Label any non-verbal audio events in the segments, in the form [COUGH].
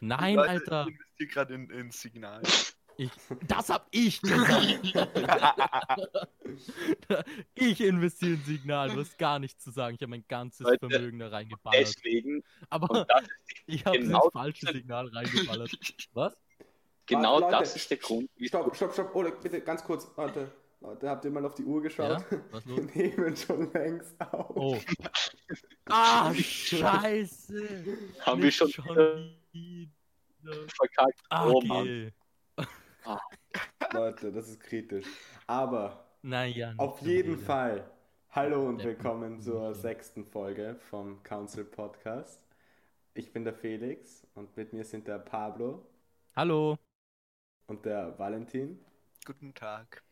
Nein, Leute, Alter. Ich investiere gerade in, in Signal. Ich, das hab ich gesagt. [LAUGHS] ich investiere in Signal. Du hast gar nichts zu sagen. Ich habe mein ganzes Leute, Vermögen da reingeballert. Deswegen, Aber das, [LAUGHS] ich habe genau ins falsche Signal reingeballert. [LAUGHS] Was? genau Leute, das ist der Grund, Stopp, stopp, stopp. Oleg, bitte ganz kurz. Leute, Leute, habt ihr mal auf die Uhr geschaut? Ja? Was los? Wir nehmen schon längst auf. Oh. Ah, scheiße. haben wir Nicht schon, wieder. Verkackt. Ah, oh Mann. okay. [LAUGHS] Leute, das ist kritisch. Aber Naja. auf jeden wieder. Fall. Hallo und Der willkommen zur sechsten Folge vom Council Podcast. Ich bin der Felix und mit mir sind der Pablo Hallo. und der Valentin. Guten Tag.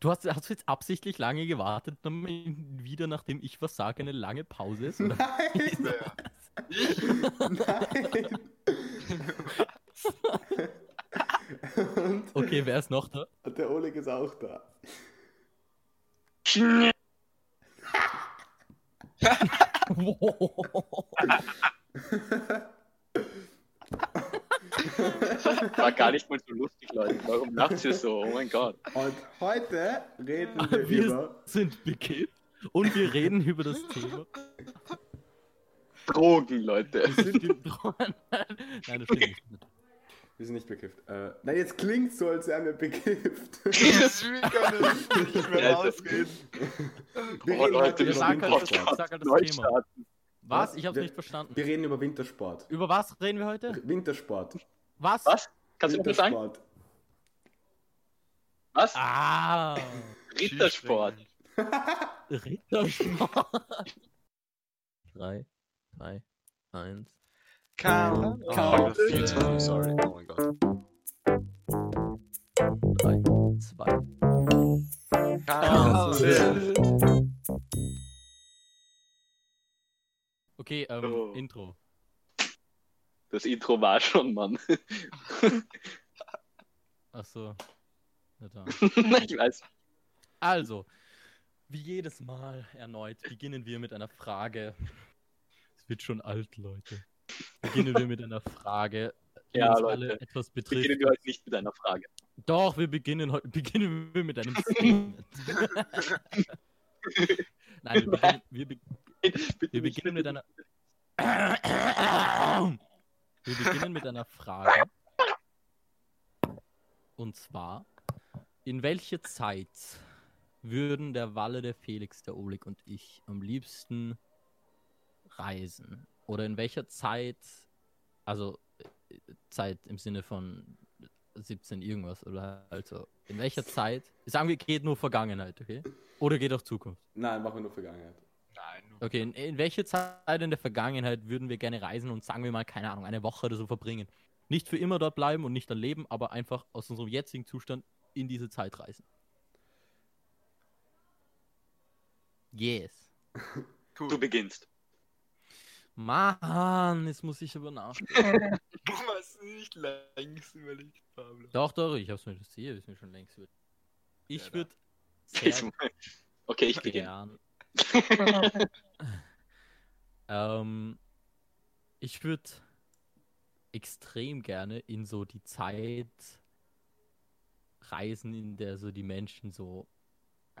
Du hast, hast du jetzt absichtlich lange gewartet, damit wieder, nachdem ich was sage, eine lange Pause ist? Oder? [LAUGHS] Nein! [LAUGHS] Nein! Und, Okay, wer ist noch da? der Oleg ist auch da. [LAUGHS] War gar nicht mal so lustig, Leute. Warum lacht ihr so? Oh mein Gott. Und heute reden wir, Wir über. sind bekifft und wir reden über das Thema. Drogen, Leute. Wir sind im [LAUGHS] Nein, das stimmt nicht. Wir sind nicht bekifft. Äh, nein, jetzt klingt so, als wären wir bekifft. [LAUGHS] Das will gar nicht, nicht mehr Alter. ausreden. Wir Oh, reden Leute, heute wir über sagen halt das- sag halt Thema. Was? Ich hab's Wir- nicht verstanden. Wir reden über Wintersport. Über was reden wir heute? Wintersport. Was? Was? Kannst du mir sagen? Wintersport. Was? Ah, [LAUGHS] Rittersport. Rittersport. Drei, zwei, eins. Count. Count. Oh, viel zu früh, sorry. Oh mein Gott. Drei, zwei. Count. Okay, ähm, Oh. Intro. Das Intro war schon, Mann. Achso. Ja, da. [LAUGHS] ich weiß. Also, wie jedes Mal erneut beginnen wir mit einer Frage. Wird schon alt, Leute. Beginnen wir mit einer Frage, die Ja, uns Leute. alle etwas betrifft. Beginnen wir heute nicht mit einer Frage. Doch, wir beginnen heute [LAUGHS] beginnen wir mit einem Statement. [LAUGHS] Nein, wir beginnen, wir, be wir beginnen mit einer. [LAUGHS] Wir beginnen mit einer Frage. Und zwar: In welche Zeit würden der Walle, der Felix, der Oleg und ich am liebsten reisen? Oder in welcher Zeit, also äh, Zeit im Sinne von 17 irgendwas oder also in welcher Zeit? Sagen wir, geht nur Vergangenheit, okay? Oder geht auch Zukunft? Nein, machen wir nur Vergangenheit. Nein, nur Okay, in, in welche Zeit in der Vergangenheit würden wir gerne reisen und sagen wir mal, keine Ahnung, eine Woche oder so verbringen? Nicht für immer dort bleiben und nicht dann leben, aber einfach aus unserem jetzigen Zustand in diese Zeit reisen. Yes. cool. [LAUGHS] Du beginnst. Mann, jetzt muss ich aber nachdenken. [LAUGHS] Du hast nicht längst überlegt, Pablo. doch, doch, ich hab's mir das Ziel, ist mir schon längst über. Ich Ja, würde Okay, ich beginne. [LAUGHS] [LAUGHS] ähm, ich würde extrem gerne in so die Zeit reisen, in der so die Menschen so.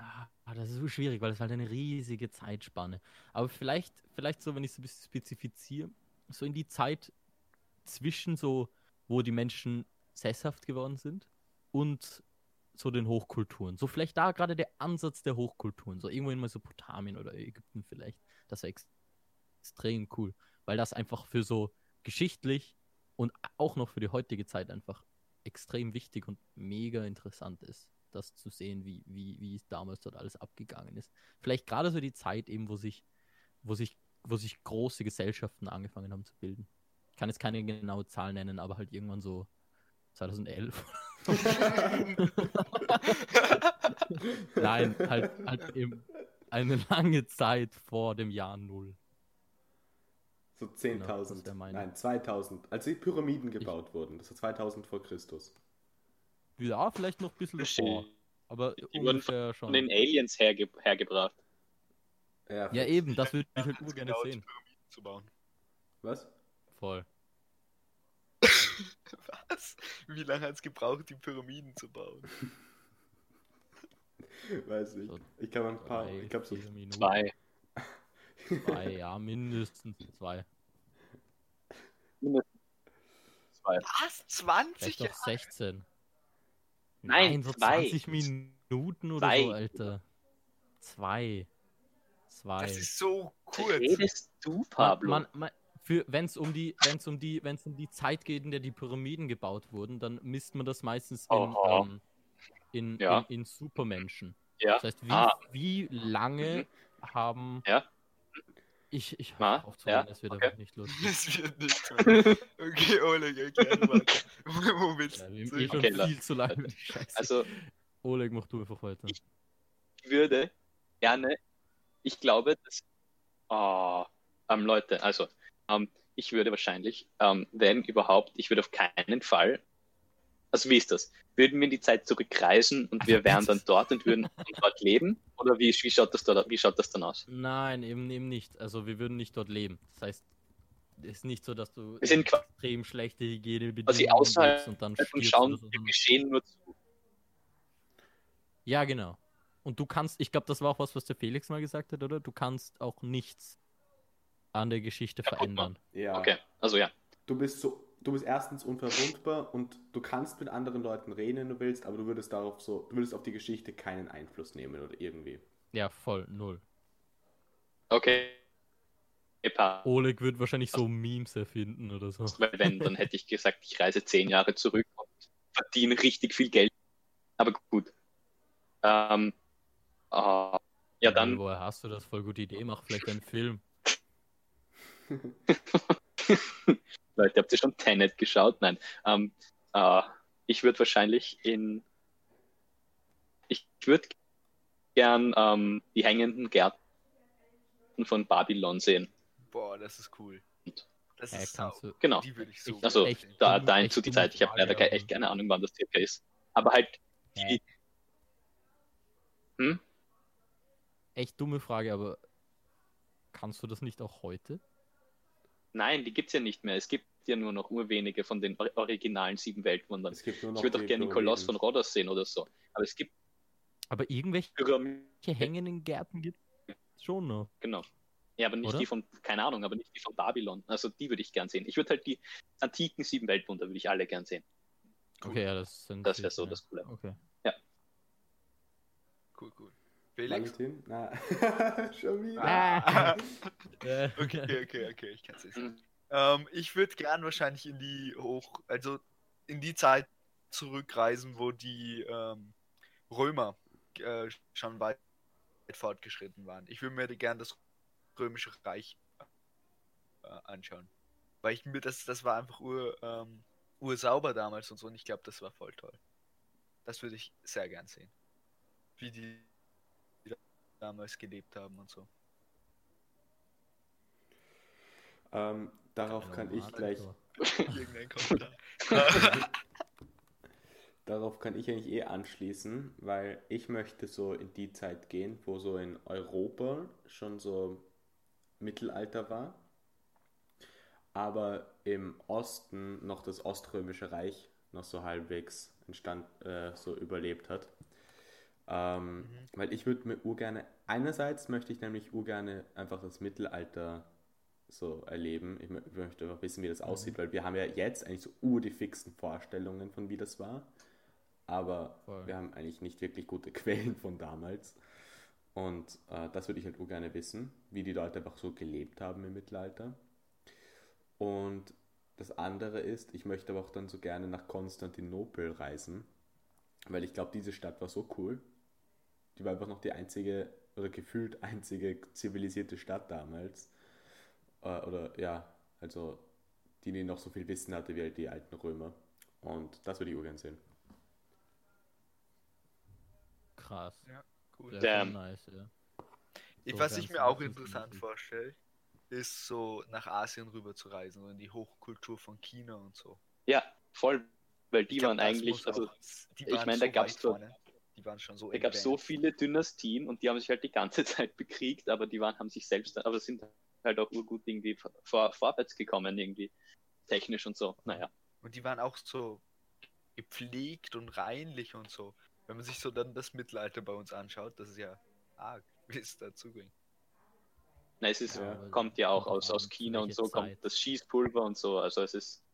Ah, das ist so schwierig, weil das halt eine riesige Zeitspanne. Aber vielleicht, vielleicht so, wenn ich es ein bisschen spezifiziere, so in die Zeit zwischen so, wo die Menschen sesshaft geworden sind und so den Hochkulturen. So vielleicht da gerade der Ansatz der Hochkulturen, so irgendwo in Mesopotamien oder Ägypten vielleicht. Das wäre ex extrem cool, weil das einfach für so geschichtlich und auch noch für die heutige Zeit einfach extrem wichtig und mega interessant ist, das zu sehen, wie, wie, wie es damals dort alles abgegangen ist. Vielleicht gerade so die Zeit eben, wo sich, wo sich, wo sich große Gesellschaften angefangen haben zu bilden. Ich kann jetzt keine genaue Zahl nennen, aber halt irgendwann so 2011 [LAUGHS] Nein, halt, halt eben eine lange Zeit vor dem Jahr Null. So Genau, das 10.000. wär meine- Nein, 2000. Als die Pyramiden gebaut wurden. Das war 2000 vor Christus. Ja, vielleicht noch ein bisschen davor. Aber Die wurden ungefähr schon. Von den Aliens herge hergebracht. Ja, Ja, eben, das würde ich halt nur gerne genau sehen. Zu bauen. Was? Voll. [LAUGHS] Was? Wie lange hat es gebraucht, die Pyramiden zu bauen? [LAUGHS] Weiß nicht. So Ich glaube ein paar, Drei, ich glaube so Minuten. Zwei. Zwei, ja, mindestens zwei. Zwei. Was? 20 Vielleicht Jahre? auch 16. Nein, so zwei. 20 Minuten oder Zwei. so, Alter. Zwei. Zwei. Das ist so kurz. Redest du, Pablo? Man, man, für, wenn es um die, wenn es um die, wenn es um die Zeit geht, in der die Pyramiden gebaut wurden, dann misst man das meistens in, ähm, in, Ja. in, in Supermenschen. ja. Das heißt, wie, Ah. wie lange haben Ja. Ich, ich Ah, hör auf zu ja, es wird okay. einfach nicht [LAUGHS] lustig. Das wird nicht [LAUGHS] mehr. Okay, Oleg, erklär weiter. [LAUGHS] Wo willst Ja, du? schon Okay, viel zu lange die Scheiße. Also, Oleg, mach du einfach weiter. Ich- ich würde gerne, ich glaube, dass, oh, ähm, Leute, also, ähm, ich würde wahrscheinlich, ähm, wenn überhaupt, ich würde auf keinen Fall, also wie ist das? Würden wir in die Zeit zurückreisen und wir wären dann [LAUGHS] dort und würden dort leben? Oder wie, wie, schaut das da, wie schaut das dann aus? Nein, eben, eben nicht. Also wir würden nicht dort leben. Das heißt, es ist nicht so, dass du Wir sind extrem schlechte Hygienebedingungen Also außerhalb und dann und schauen oder so, dem sondern- Geschehen nur zu. Ja, genau. Und du kannst, ich glaube, das war auch was, was der Felix mal gesagt hat, oder? Du kannst auch nichts an der Geschichte machen. verändern. Ja. Okay, also ja. Du bist so, du bist erstens unverwundbar und du kannst mit anderen Leuten reden, wenn du willst, aber du würdest darauf so, du würdest auf die Geschichte keinen Einfluss nehmen oder irgendwie. Ja, voll, null. Okay. Epa. Oleg wird wahrscheinlich so Memes erfinden oder so. Weil wenn, dann hätte ich gesagt, ich reise zehn Jahre zurück und verdiene richtig viel Geld. Aber gut. Ähm, äh, ja, dann, Woher hast du das? Voll gute Idee, mach vielleicht einen Film. [LAUGHS] Leute, habt ihr schon Tenet geschaut? Nein. Ähm, äh, ich würde wahrscheinlich in. Ich würde gern ähm, die hängenden Gärten von Babylon sehen. Boah, das ist cool. Das Äh, ist du, Genau. Die würde ich so Also Echt da, dahin zu die Zeit. Ich habe leider echt keine Ahnung, wann das circa ist. Aber halt, die, Hm? Echt dumme Frage, aber kannst du das nicht auch heute? Nein, die gibt's ja nicht mehr. Es gibt ja nur noch urwenige von den or- originalen sieben Weltwundern. Es gibt nur noch Ich würde auch die gerne den Koloss von. Rhodos sehen oder so. Aber es gibt Aber irgendwelche Pyramiden, hängenden Gärten gibt es schon noch. genau. Ja, aber nicht Oder? die von, keine Ahnung, aber nicht die von Babylon. Also die würde ich gern sehen. Ich würde halt die antiken sieben Weltwunder, würde ich alle gern sehen. Okay, ja, das sind. Das wäre so ja. das Coole. Okay. Cool, cool. Felix? Valentin? Na, [LAUGHS] schon wieder. Ah. [LAUGHS] okay, okay, okay, ich kann es nicht. Ähm, ich würde gern wahrscheinlich in die hoch, also in die Zeit zurückreisen, wo die ähm, Römer äh, schon weit fortgeschritten waren. Ich würde mir gern das römische Reich äh, anschauen. Weil ich mir das, das war einfach ur, ähm, ursauber damals und so und ich glaube, das war voll toll. Das würde ich sehr gern sehen. Wie die damals gelebt haben und so. Ähm, darauf kann ich gleich, Alter. [LAUGHS] Irgendein Kommentar. [LAUGHS] darauf kann ich eigentlich eh anschließen, weil ich möchte so in die Zeit gehen, wo so in Europa schon so Mittelalter war, aber im Osten noch das Oströmische Reich noch so halbwegs entstand, äh, so überlebt hat. Ähm, Mhm. Weil ich würde mir urgerne, einerseits möchte ich nämlich urgerne einfach das Mittelalter so erleben. Ich mö- möchte einfach wissen, wie das aussieht, weil wir haben ja jetzt eigentlich so ur die fixen Vorstellungen von wie das war. Aber Voll. wir haben eigentlich nicht wirklich gute [LAUGHS] Quellen von damals. Und äh, das würde ich halt urgerne wissen, wie die Leute einfach so gelebt haben im Mittelalter. Und das andere ist, ich möchte aber auch dann so gerne nach Konstantinopel reisen, weil ich glaube, diese Stadt war so cool. Die war einfach noch die einzige oder gefühlt einzige zivilisierte Stadt damals. Äh, oder ja, also die, die noch so viel Wissen hatte wie halt die alten Römer. Und das würde ich urgern sehen. Krass. Cool. Sehr Damn. nice, ja. Ich- So Was ich mir auch interessant es vorstelle, ist so nach Asien rüber zu reisen und in die Hochkultur von China und so. Ja, voll. Weil die Ich glaub, waren eigentlich, also auch- die ich meine, da so gab's weit so- vorne. Die waren schon so Da gab es so viele Dynastien und die haben sich halt die ganze [LAUGHS] Zeit bekriegt, aber die waren, haben sich selbst, aber sind halt auch urgut irgendwie vor, vorwärts gekommen, irgendwie technisch und so. Naja. Und die waren auch so gepflegt und reinlich und so. Wenn man sich so dann das Mittelalter bei uns anschaut, das ist ja arg, [LAUGHS] wie es dazu ging. Na, es ist, Ja. kommt ja auch aus, aus China und so, kommt Zeit? das Schießpulver und so. Also es ist,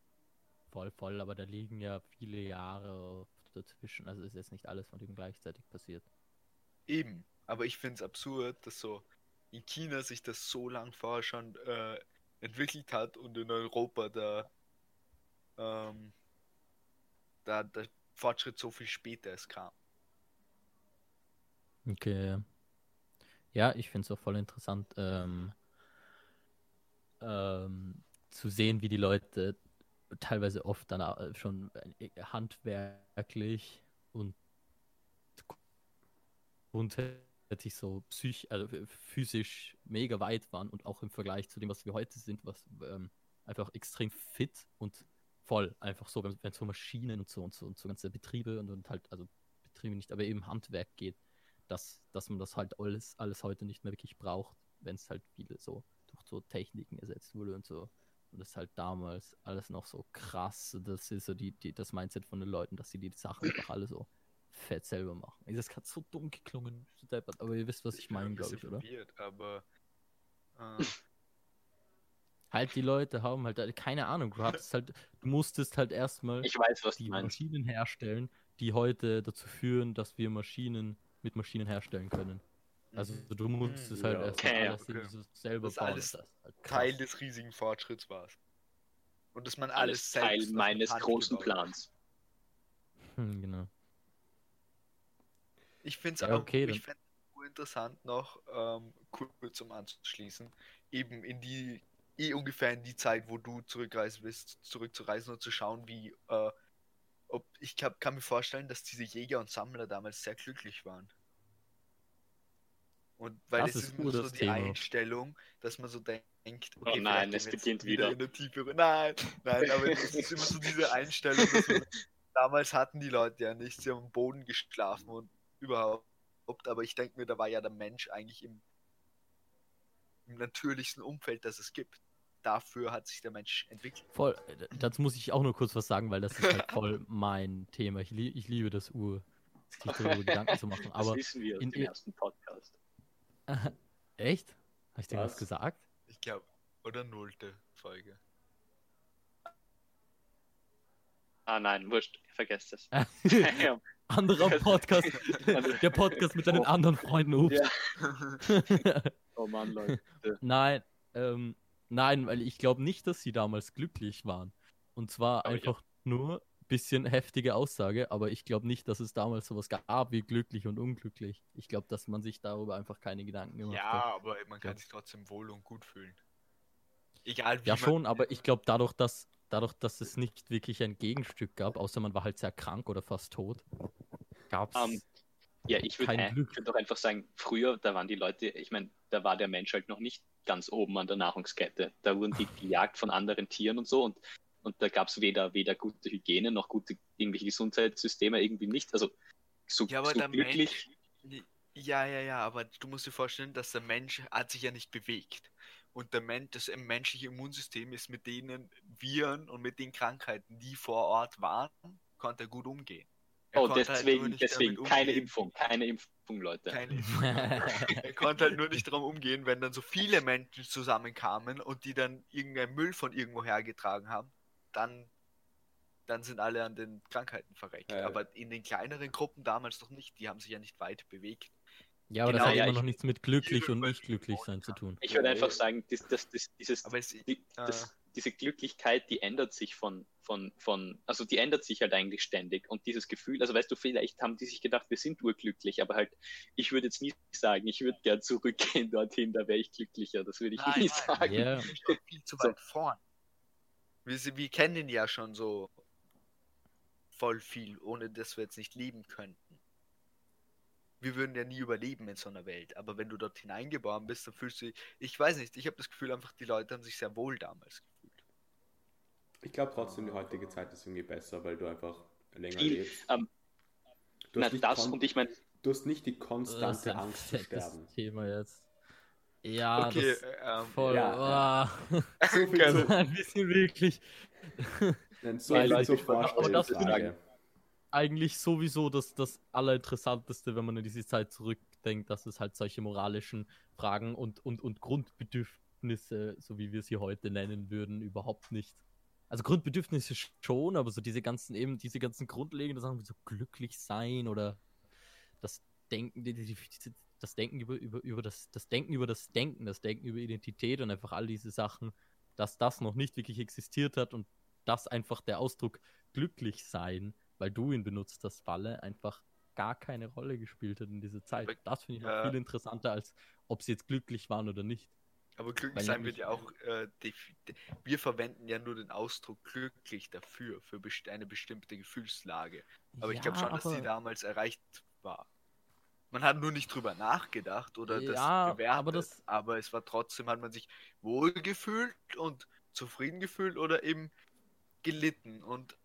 Voll, voll, aber da liegen ja viele Jahre dazwischen. Also ist jetzt nicht alles von dem gleichzeitig passiert. Eben, aber ich finde es absurd, dass so in China sich das so lang vorher schon äh, entwickelt hat und in Europa da, ähm, da der Fortschritt so viel später es kam. Okay. ja. Ja, ich finde es auch voll interessant, ähm, ähm, zu sehen, wie die Leute teilweise oft dann au- schon äh, handwerklich und grundsätzlich so psych also f- physisch mega weit waren und auch im Vergleich zu dem, was wir heute sind, was ähm, einfach extrem fit und voll einfach so, wenn es so Maschinen und so und so und so ganze Betriebe und, und halt, also Betriebe nicht, aber eben Handwerk geht dass, dass man das halt alles, alles heute nicht mehr wirklich braucht, wenn es halt viele so durch so Techniken ersetzt wurde und so. Und das ist halt damals alles noch so krass. Das ist so die, die, das Mindset von den Leuten, dass sie die Sachen einfach alle so fett selber machen. Das hat so dumm geklungen, aber ihr wisst, was ich ein meine, glaube ich, oder? verwirrt, aber äh, [LAUGHS] Halt die Leute haben halt keine Ahnung, du hattest halt, du musstest halt erstmal ich weiß, was die. Maschinen herstellen, die heute dazu führen, dass wir Maschinen mit Maschinen herstellen können. Also mhm. du musst es halt Ja, erst okay, alles okay. selber Das bauen. alles das halt. Teil des riesigen Fortschritts war es. Und dass man alles, Alles Teil meines großen. Plans. Hm, genau. Ich finde es Ja, auch okay, ich find's nur interessant noch ähm, kurz um anzuschließen, eben in die eh ungefähr in die Zeit, wo du zurückreisen willst, zurückzureisen und zu schauen, wie äh, ob ich kann, kann mir vorstellen, dass diese Jäger und Sammler damals sehr glücklich waren. Und weil Das es ist ist so das die Thema. Einstellung, dass man so denkt, okay, Oh nein, es beginnt wieder. in eine tiefere. Nein, nein, aber es ist immer so diese Einstellung, dass man, [LAUGHS] damals hatten die Leute ja nichts, sie haben am Boden geschlafen und überhaupt. Aber ich denke mir, da war ja der Mensch eigentlich im, im natürlichsten Umfeld, das es gibt. Dafür hat sich der Mensch entwickelt. Voll, äh, dazu muss ich auch nur kurz was sagen, weil das ist halt voll [LAUGHS] mein Thema. Ich, lie ich liebe das Uhr, sich darüber Gedanken zu machen. das Aber wissen wir aus in dem ersten Podcast. [LAUGHS] echt? Habe ich dir was Was? gesagt? Ich glaube, oder nullte Folge. Ah nein, wurscht, vergesst es. [LAUGHS] Anderer [LAUGHS] Podcast. Der Podcast mit deinen anderen Freunden. Ups. Ja. oh Mann, Leute. Nein, ähm, nein, weil ich glaube nicht, dass sie damals glücklich waren. Und zwar Aber einfach nur bisschen heftige Aussage, aber ich glaube nicht, dass es damals sowas gab wie glücklich und unglücklich. Ich glaube, dass man sich darüber einfach keine Gedanken gemacht hat. ja, aber man kann Ja. sich trotzdem wohl und gut fühlen. Egal wie Ja, schon, aber ich glaube, dadurch dass, dadurch, dass es nicht wirklich ein Gegenstück gab, außer man war halt sehr krank oder fast tot, gab es. Ähm, Ja, ich würde Kein äh, Glück. ich würd doch einfach sagen, früher, da waren die Leute, ich meine, da war der Mensch halt noch nicht ganz oben an der Nahrungskette. Da wurden die [LAUGHS] gejagt von anderen Tieren und so und, und da gab es weder, weder gute Hygiene noch gute irgendwelche Gesundheitssysteme irgendwie nicht. Also so, Ja, aber so glücklich. Mensch. Ja, ja, ja, aber du musst dir vorstellen, dass der Mensch hat sich ja nicht bewegt. Und der Mensch, das menschliche Immunsystem ist mit denen Viren und mit den Krankheiten, die vor Ort waren, konnte er gut umgehen. Er Oh, konnte halt deswegen, deswegen, keine Impfung, keine Impfung, Leute. Keine Impfung. er konnte halt nur nicht darum umgehen, wenn dann so viele Menschen zusammenkamen und die dann irgendeinen Müll von irgendwo hergetragen haben, dann, dann sind alle an den Krankheiten verreckt. Ja. Aber in den kleineren Gruppen damals noch nicht, die haben sich ja nicht weit bewegt. ja, aber genau, das hat ja, immer noch nichts mit glücklich und nicht glücklich sein zu tun. Ich würde Ja, einfach sagen, das, das, das, dieses, es, die, das, äh, diese Glücklichkeit, die ändert sich von, von, von, also die ändert sich halt eigentlich ständig. Und dieses Gefühl, also weißt du, vielleicht haben die sich gedacht, wir sind urglücklich, aber halt, ich würde jetzt nie sagen, ich würde gern zurückgehen dorthin, da wäre ich glücklicher. Das würde ich Nein, nie nein. sagen. Ja, schon viel zu So. weit vorn. Wir, wir kennen ja schon so voll viel, ohne dass wir jetzt nicht leben könnten. Wir würden ja nie überleben in so einer Welt, aber wenn du dort hineingeboren bist, dann fühlst du dich, ich weiß nicht, ich habe das Gefühl einfach, die Leute haben sich sehr wohl damals gefühlt. Ich glaube trotzdem, die heutige Zeit ist irgendwie besser, weil du einfach länger Viel, lebst. ähm, Du Na, hast, nicht das und ich meine, du hast nicht die das ist konstante Angst zu sterben. Thema jetzt. Ja, okay, das äh, ähm, voll. ja, ah. [LAUGHS] So viel zu, ein bisschen wirklich. so Weil viel zur Vorstellungsfrage. eigentlich sowieso das, das Allerinteressanteste, wenn man in diese Zeit zurückdenkt, dass es halt solche moralischen Fragen und, und, und Grundbedürfnisse, so wie wir sie heute nennen würden, überhaupt nicht. Also Grundbedürfnisse schon, aber so diese ganzen eben, diese ganzen grundlegenden Sachen wie so glücklich sein oder das Denken, die, die, die, das Denken über, über, über das, das Denken über das Denken, das Denken über Identität und einfach all diese Sachen, dass das noch nicht wirklich existiert hat und dass einfach der Ausdruck glücklich sein, weil du ihn benutzt hast, Falle, einfach gar keine Rolle gespielt hat in dieser Zeit. Das finde ich noch ja. viel interessanter, als ob sie jetzt glücklich waren oder nicht. Aber glücklich Weil sein wird ja auch, äh, wir verwenden ja nur den Ausdruck glücklich dafür, für best eine bestimmte Gefühlslage. Aber ich glaube schon, dass die damals erreicht war. Man hat nur nicht drüber nachgedacht oder das Ja, gewertet, aber das- aber es war trotzdem, hat man sich wohl gefühlt und zufrieden gefühlt oder eben gelitten. Und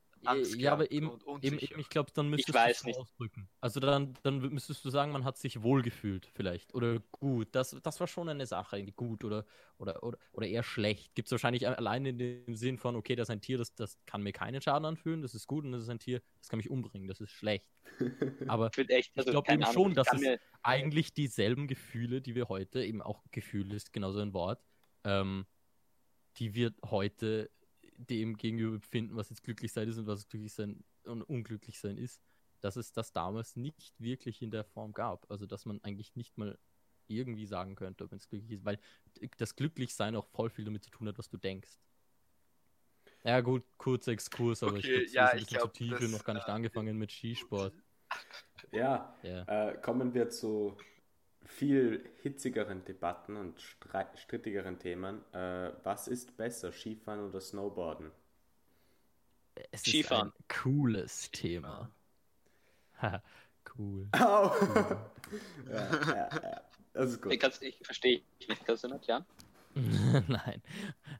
ja, aber eben, eben, eben ich glaube, dann müsstest weiß du nicht. ausdrücken. Also dann, dann müsstest du sagen, man hat sich wohl gefühlt vielleicht. Oder gut. Das, das war schon eine Sache, gut oder, oder, oder, oder eher schlecht. Gibt es wahrscheinlich allein in dem Sinn von, okay, das ist ein Tier, das, das kann mir keinen Schaden anfühlen, das ist gut, und das ist ein Tier, das kann mich umbringen, das ist schlecht. [LAUGHS] Aber Ich Ich also glaub keine eben Ahnung, schon, ich dass es- mir, eigentlich dieselben Gefühle, die wir heute, eben auch Gefühl ist genauso ein Wort, ähm, die wir heute dem gegenüber befinden, was jetzt glücklich sein ist und was glücklich sein und unglücklich sein ist, dass es das damals nicht wirklich in der Form gab. Also dass man eigentlich nicht mal irgendwie sagen könnte, ob es glücklich ist, weil das Glücklichsein auch voll viel damit zu tun hat, was du denkst. Ja gut, kurzer Exkurs, aber ich Okay, glaube, ja, ein ich bisschen glaub, zu tief, das, noch gar nicht äh, angefangen mit Skisport. [LAUGHS] Ja, Ja. äh, kommen wir zu viel hitzigeren Debatten und strittigeren Themen. Äh, was ist besser, Skifahren oder Snowboarden? Es Skifahren. ist ein cooles Thema. Cool. [LAUGHS] Au! ja, ja, ja. Das ist gut. ich, kann's- ich verstehe nicht, kannst du nicht, ja? [LAUGHS] Nein.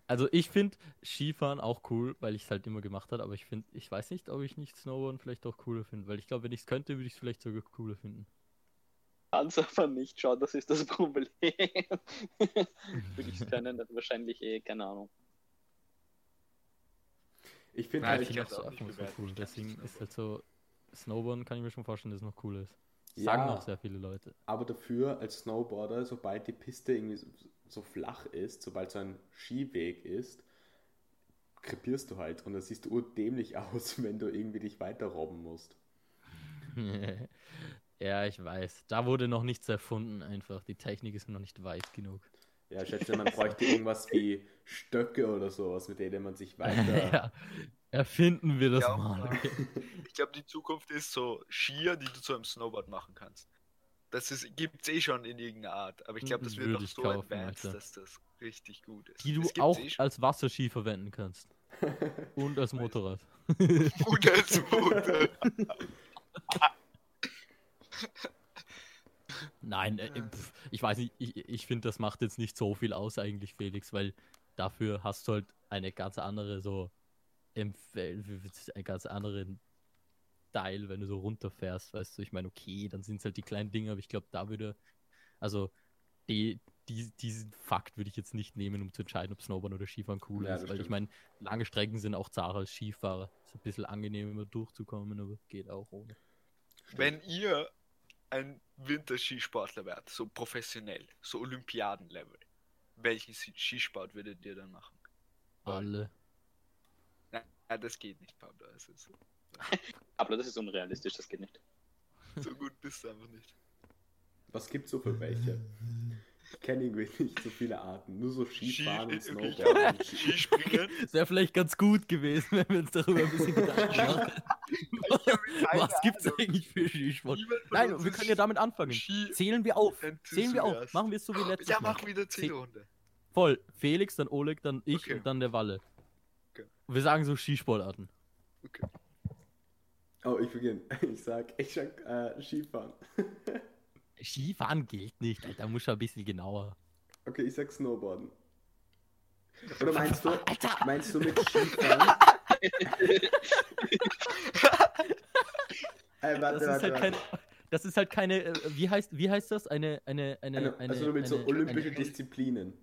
Also ich finde Skifahren auch cool, weil ich es halt immer gemacht habe, aber ich finde, ich weiß nicht, ob ich nicht Snowboarden vielleicht auch cooler finde, weil ich glaube, wenn ich es könnte, würde ich es vielleicht sogar cooler finden. Kannst [LAUGHS] aber nicht schauen, das ist das [LAUGHS] Problem. Würde ich es können, dann wahrscheinlich eh, keine Ahnung. Ich finde Ja, halt, ich ich auch so cool, deswegen ist halt so, Snowboarden kann ich mir schon vorstellen, dass es noch cooler ist. Sagen ja, auch sehr viele Leute. aber dafür als Snowboarder, sobald die Piste irgendwie so, so flach ist, sobald so ein Skiweg ist, krepierst du halt und das siehst urdämlich [LAUGHS] aus, wenn du irgendwie dich weiter robben musst. Ja, ich weiß. Da wurde noch nichts erfunden einfach. Die Technik ist noch nicht weit genug. Ja, ich schätze, man bräuchte irgendwas wie Stöcke oder sowas, mit denen man sich weiter. [LAUGHS] ja, erfinden wir das Ja, mal. Okay. Ich glaube, die Zukunft ist so Skier, die du zu einem Snowboard machen kannst. Das gibt es eh schon in irgendeiner Art, aber ich glaube, das wird noch so kaufen, advanced, Alter. dass das richtig gut ist. Die du auch eh als Wasserski verwenden kannst. [LAUGHS] Und als Motorrad. [LAUGHS] Gut als Motor. Nein, äh, pf, ich weiß nicht, ich, ich finde, das macht jetzt nicht so viel aus eigentlich, Felix, weil dafür hast du halt eine ganz andere so Empfehl einen ganz anderen Teil, wenn du so runterfährst, weißt du, ich meine, okay, dann sind es halt die kleinen Dinge, aber ich glaube, da würde, also die, die, diesen Fakt würde ich jetzt nicht nehmen, um zu entscheiden, ob Snowboard oder Skifahren cool Ja, ist, weil ich stimmt. meine, lange Strecken sind auch zahler als Skifahrer. Ist ein bisschen angenehm, immer durchzukommen, aber geht auch ohne. Wenn ihr ein Winterskisportler wärt, so professionell, so Olympiadenlevel, welchen Skisport würdet ihr dann machen? Alle. Nein, nein, das geht nicht, Pablo. Es ist [LAUGHS] Aber das ist unrealistisch, das geht nicht. [LAUGHS] so gut bist du einfach nicht. Was gibt's so für welche? Ich kenne irgendwie nicht so viele Arten. Nur so Skifahren und [LAUGHS] Ski- okay, Snowboarden. Skispringen? Es wäre vielleicht ganz gut gewesen, wenn wir uns darüber ein bisschen Gedanken machen. [LAUGHS] Was gibt's eigentlich für Skisport? Nein, wir können ja damit anfangen. Ski Zählen wir auf. Zählen wir auf. Machen wir es so wie letztes Ja, Mal. mach wieder Zählrunde. Voll. Felix, dann Oleg, dann ich Okay. und dann der Walle. Okay. Wir sagen so Skisportarten. Okay. Oh, ich beginne. [LAUGHS] Ich sag, ich sag äh, Skifahren. [LAUGHS] Skifahren gilt nicht, Alter. Muss schon ein bisschen genauer. Okay, ich sag Snowboarden. Oder meinst du, meinst du mit Skifahren? Ey, warte, Das ist warte, halt warte. keine. Das ist halt keine. äh, Wie heißt, wie heißt das? Eine. eine, eine, Eine, eine also nur mit so eine- olympische eine- Disziplinen.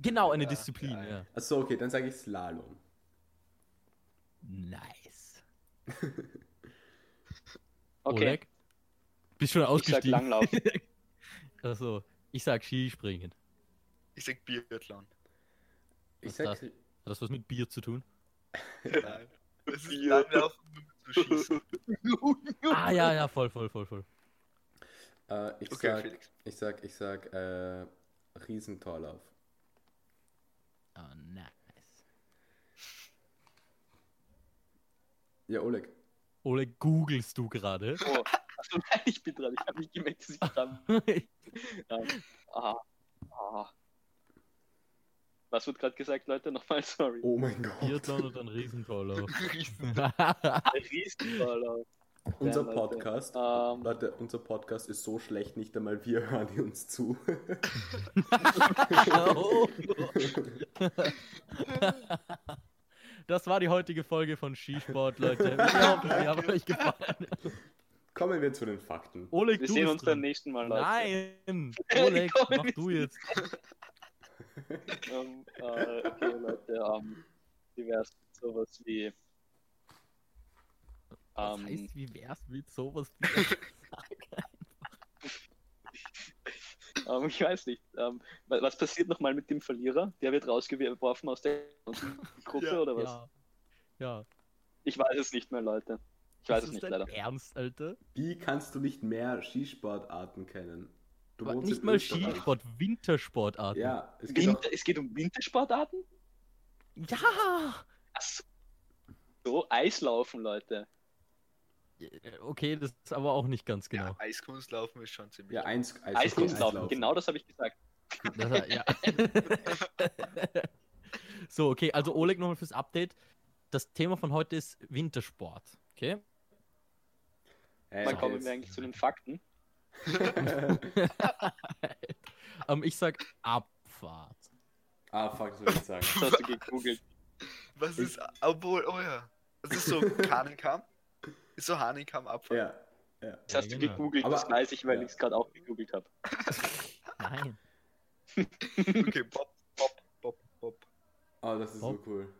Genau, eine Ja, Disziplin, ja, ja. Achso, okay, dann sage ich Slalom. Nice. [LAUGHS] Okay, Oleg? Bist schon ich sag ausgestiegen? Langlauf. [LAUGHS] Also, ich sag Skispringen. Ich sag Biathlon. Ich Was sag, das? Hat das was mit Bier zu tun? Nein. Das ist Bier. Langlaufen zu schießen. [LAUGHS] Ah, ja, ja, voll, voll, voll, voll. äh, ich Okay, sag, Felix. ich sag, ich sag, äh, Riesentorlauf. Ah, nice. Ja, Oleg. Oleg, googelst du gerade? [LAUGHS] Oh, achso, nein, ich bin dran. Ich habe mich gemerkt, dass ich dran ähm, [LAUGHS] ah, ah. Was wird gerade gesagt, Leute? [LAUGHS] Nochmal, sorry. Oh mein Gott. Biathlon und ein Riesentorlauf. [LAUGHS] Riesen. Ein Riesenvorlauf. [LAUGHS] Unser Ja, Leute. Podcast, Ähm, Leute, unser Podcast ist so schlecht, nicht einmal wir hören uns zu. Das war die heutige Folge von Skisport, Leute. Wir hoffen, sie haben euch gefallen. Kommen wir zu den Fakten. Oleg, wir du sehen bist uns beim nächsten Mal, Leute. Nein! Oleg, mach du jetzt. Ähm, äh, okay, Leute, ähm, wie wär's mit sowas wie. Was Ähm, heißt, wie wär's mit sowas? wie- [LAUGHS] ähm, ich weiß nicht. Ähm, wa- was passiert nochmal mit dem Verlierer? Der wird rausgeworfen aus der [LAUGHS] Gruppe Ja. oder was? ja. Ja. Ich weiß es nicht mehr, Leute. Ich weiß ist es nicht dein leider. Ernst, Alter? Wie kannst du nicht mehr Skisportarten kennen? Du Aber wohnst nicht mal Österreich. Wintersport, Wintersportarten. Ja, es auch, Winter, es geht um Wintersportarten? Ja! Ach so, Eislaufen, Leute. Okay, das ist aber auch nicht ganz genau. Ja, Eiskunstlaufen ist schon ziemlich. ja, eins, Eis, Eiskunstlaufen, genau das habe ich gesagt. Das, ja. [LAUGHS] so, okay, also Oleg nochmal fürs Update. Das Thema von heute ist Wintersport. Okay? Äh, Wann kommen jetzt- wir eigentlich zu den Fakten? [LAUGHS] ähm, ich sag Abfahrt. ah, fuck, das will ich sagen. Das hast du gegoogelt. Was ist. Obwohl, oh ja. Das ist so Kahnenkamm. Ist so Hahnenkamm Abfall. Ja, ja. Das hast Ja, du genau. gegoogelt, Aber- das weiß ich, weil ja. ich es gerade auch gegoogelt habe. [LAUGHS] [LAUGHS] Nein. Okay, Bob, Bob, Bob, Bob. Oh, das ist so Bob? cool.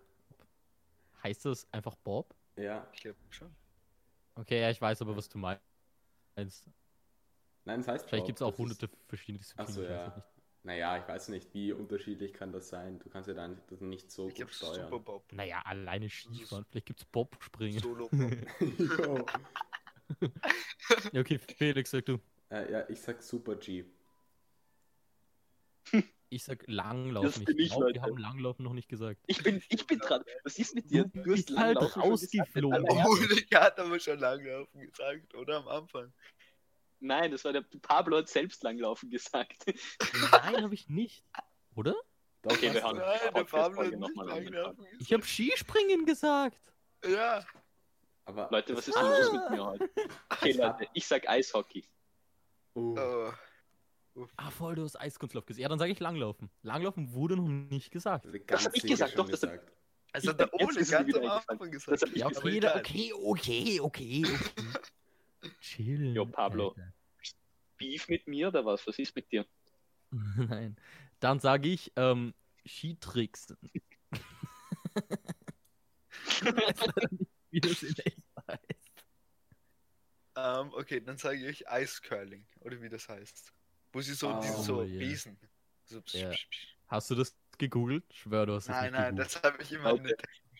Heißt das einfach Bob? Ja. Ich glaube schon. Okay, ja, ich weiß aber, was du meinst. Nein, das heißt Vielleicht gibt es auch hunderte Ist, verschiedene Disziplinen. Ach so, ich weiß ja. naja, ich weiß nicht, wie unterschiedlich kann das sein. Du kannst ja dann das nicht so Ich gut steuern. Super Bob. Naja, alleine Skifahren. Vielleicht gibt es Bob-Springen. Solo Bob. Jo. [LAUGHS] Ja, okay, Felix, sag du. äh, ja, ich sag Super G. Ich sag Langlaufen. Das bin ich, glaub, wir Leute. haben Langlaufen noch nicht gesagt. Ich bin, ich bin dran. Was ist mit dir? Du Du bist halt rausgeflogen. Oh, der [LAUGHS] hat aber schon Langlaufen gesagt, oder? Am Anfang. Nein, das war der Pablo hat selbst Langlaufen gesagt. Nein, habe ich nicht. Oder? Doch, Okay, wir haben- Nein, der Pablo hat noch nicht mal Langlaufen Ich habe Skispringen gesagt. gesagt. Ja. Aber Leute, was ist denn los mit mir heute? Okay, Leute, ich sag Eishockey. Oh. Oh. Ah, voll, du hast Eiskunstlauf gesagt. Ja, dann sage ich Langlaufen. Langlaufen wurde noch nicht gesagt. Das hab ich gesagt, doch, das hab- Also Ich der Ole ganz wieder am. Anfang gesagt. ich Ja, okay, okay, okay, okay, okay. [LAUGHS] Chill. Jo, Pablo. Alter. Beef mit mir oder was? Was ist mit dir? [LAUGHS] Nein. Dann sage ich ähm, Skitricks. Ich weiß leider nicht, Wie das in echt heißt. Ähm, okay, dann sage ich Eiscurling, oder wie das heißt. Wo sie so, Oh, diese so yeah. Besen. So psch, Ja. psch, psch. Hast du das gegoogelt? Schwör, du hast das Nein, nicht nein, gegoogelt. das habe ich immer in der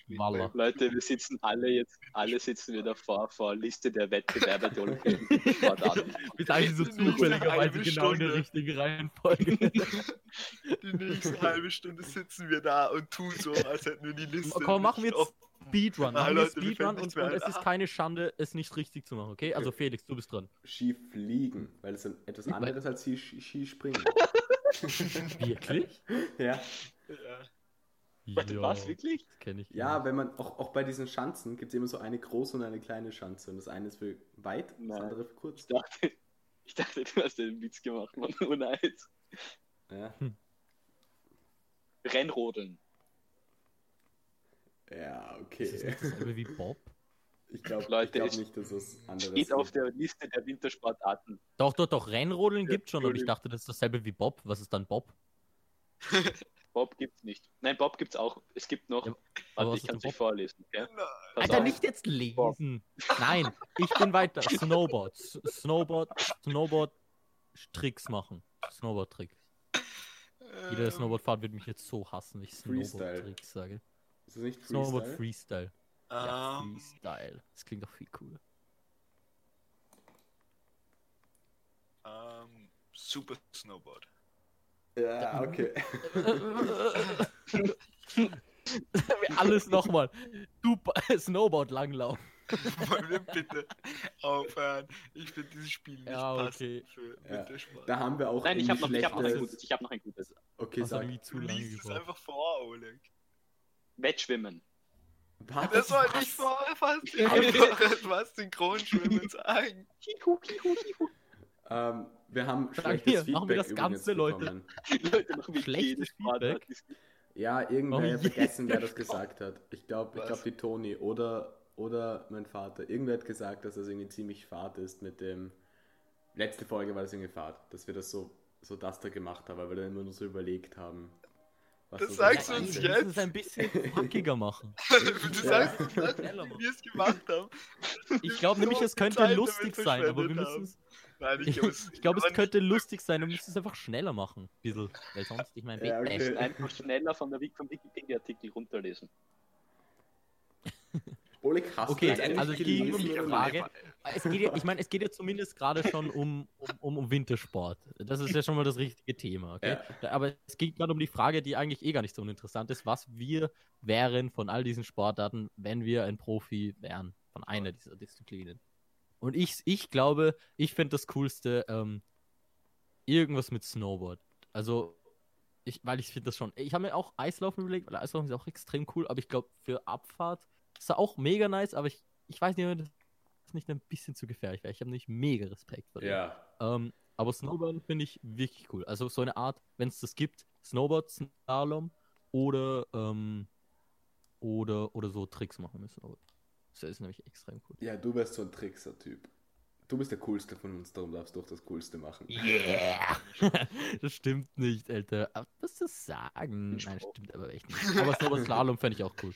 Walla. Leute, wir sitzen alle jetzt, alle sitzen wir davor vor Liste der Wettbewerbe der Olympischen eigentlich so Die nächste zufälligerweise halbe genau in der Stunde. richtigen Reihenfolge. [LAUGHS] Die nächste halbe Stunde sitzen wir da und tun so, als hätten wir die Liste. Komm, machen wir jetzt. Speedrun. Ah, Machen wir Speedrun und, und es ist keine Schande, es nicht richtig zu machen, okay? Also Felix, du bist dran. Skifliegen, weil es ist etwas anderes als Ski- Ski- Skispringen. [LAUGHS] Wirklich? ja. Ja. Warte, was, wirklich? Das kenne ich. ja, wenn man auch, auch bei diesen Schanzen gibt es immer so eine große und eine kleine Schanze. Und das eine ist für weit, das Nein. andere für kurz. Ich dachte, [LAUGHS] ich dachte, du hast den Witz gemacht, Mann. Oh nein. Ja, Rennrodeln. ja Ist das okay. nicht dasselbe wie Bob? Ich glaube Leute, glaub es nicht, dass es anderes Steht auf gibt. der Liste der Wintersportarten. Doch, doch, doch, Rennrodeln Ja, gibt schon, aber ich dachte, das ist dasselbe wie Bob. Was ist dann Bob? [LAUGHS] Bob gibt's nicht. Nein, Bob gibt's auch. Es gibt noch. Ja, aber warte, was ich kann es Bob? nicht vorlesen. Okay? Alter, auf. nicht jetzt lesen. Nein, ich bin weiter. [LAUGHS] Snowboard. Snowboard. Snowboard. Tricks machen. Snowboard-Tricks. Jeder, der Ähm, Snowboard fährt, wird mich jetzt so hassen, wenn ich Freestyle. Snowboard-Tricks sage. Ist das nicht Snowboard Freestyle? Freestyle. Ja, ähm, Freestyle. Das klingt doch viel cooler. ähm, Super Snowboard. Ja, okay. [LAUGHS] Alles nochmal. Super [LAUGHS] Snowboard Langlauf. Wollen wir bitte aufhören? Ich finde dieses Spiel nicht Ja, passend okay. für Ja. Da haben wir auch Nein, ich habe noch, ich hab noch ein gutes. Ich habe noch ein gutes. Okay, Das sag. zu Du lange liest es einfach vor, Oleg. Wettschwimmen. Was? Das soll nicht vor fast [LAUGHS] einfach was Synchronschwimmen sagen. Ähm, wir haben Sag schlechtes hier, Feedback machen wir das Ganze, Leute. bekommen. Leute machen Schlechtes Sportart. Ja, irgendwer hat vergessen, wer das gesagt hat. Ich glaube, ich glaube die Toni oder, oder mein Vater. Irgendwer hat gesagt, dass das irgendwie ziemlich fad ist mit dem. Letzte Folge war das irgendwie fad, dass wir das so, so das da gemacht haben, weil wir dann immer nur so überlegt haben. Was Das so sagst du uns wir ist. jetzt? müssen es ein bisschen packiger machen. [LAUGHS] du Ja. sagst, sagst, wie wir es gemacht haben. Ich glaube nämlich, es könnte Zeit lustig sein, aber wir müssen es. Nein, ich Ich, glaube, es, glaube, es könnte lustig sein, wir müssen es einfach schneller machen. Ein bisschen. Weil sonst, ich meine, Ja, okay. Einfach schneller von der Wik- vom Wikipedia-Artikel runterlesen. [LAUGHS] Oleg, hast Okay, du also es ging um die Frage. Es geht ja, ich meine, es geht ja zumindest gerade schon um, um, um, Wintersport. Das ist ja schon mal das richtige Thema, okay? Ja. Aber es geht gerade um die Frage, die eigentlich eh gar nicht so uninteressant ist, was wir wären von all diesen Sportarten, wenn wir ein Profi wären, von einer dieser Disziplinen. Und ich, ich glaube, ich finde das Coolste ähm, irgendwas mit Snowboard. Also, ich, weil ich finde das schon. Ich habe mir auch Eislaufen überlegt, weil Eislaufen ist auch extrem cool, aber ich glaube, für Abfahrt ist er auch mega nice, aber ich, ich weiß nicht, ob das nicht ein bisschen zu gefährlich wäre. Ich habe nicht mega Respekt vor dem. Ja, Ähm, aber Snowboard finde ich wirklich cool. Also so eine Art, wenn es das gibt, Snowboard, Slalom oder, ähm, oder, oder so Tricks machen müssen. Das ist nämlich extrem cool. ja, du wärst so ein Trickser-Typ. Du bist der Coolste von uns, darum darfst du auch das Coolste machen. Yeah! [LAUGHS] das stimmt nicht, Alter. Aber das zu sagen. Nein, das stimmt aber echt nicht. Aber Snowboard Slalom fände ich auch cool.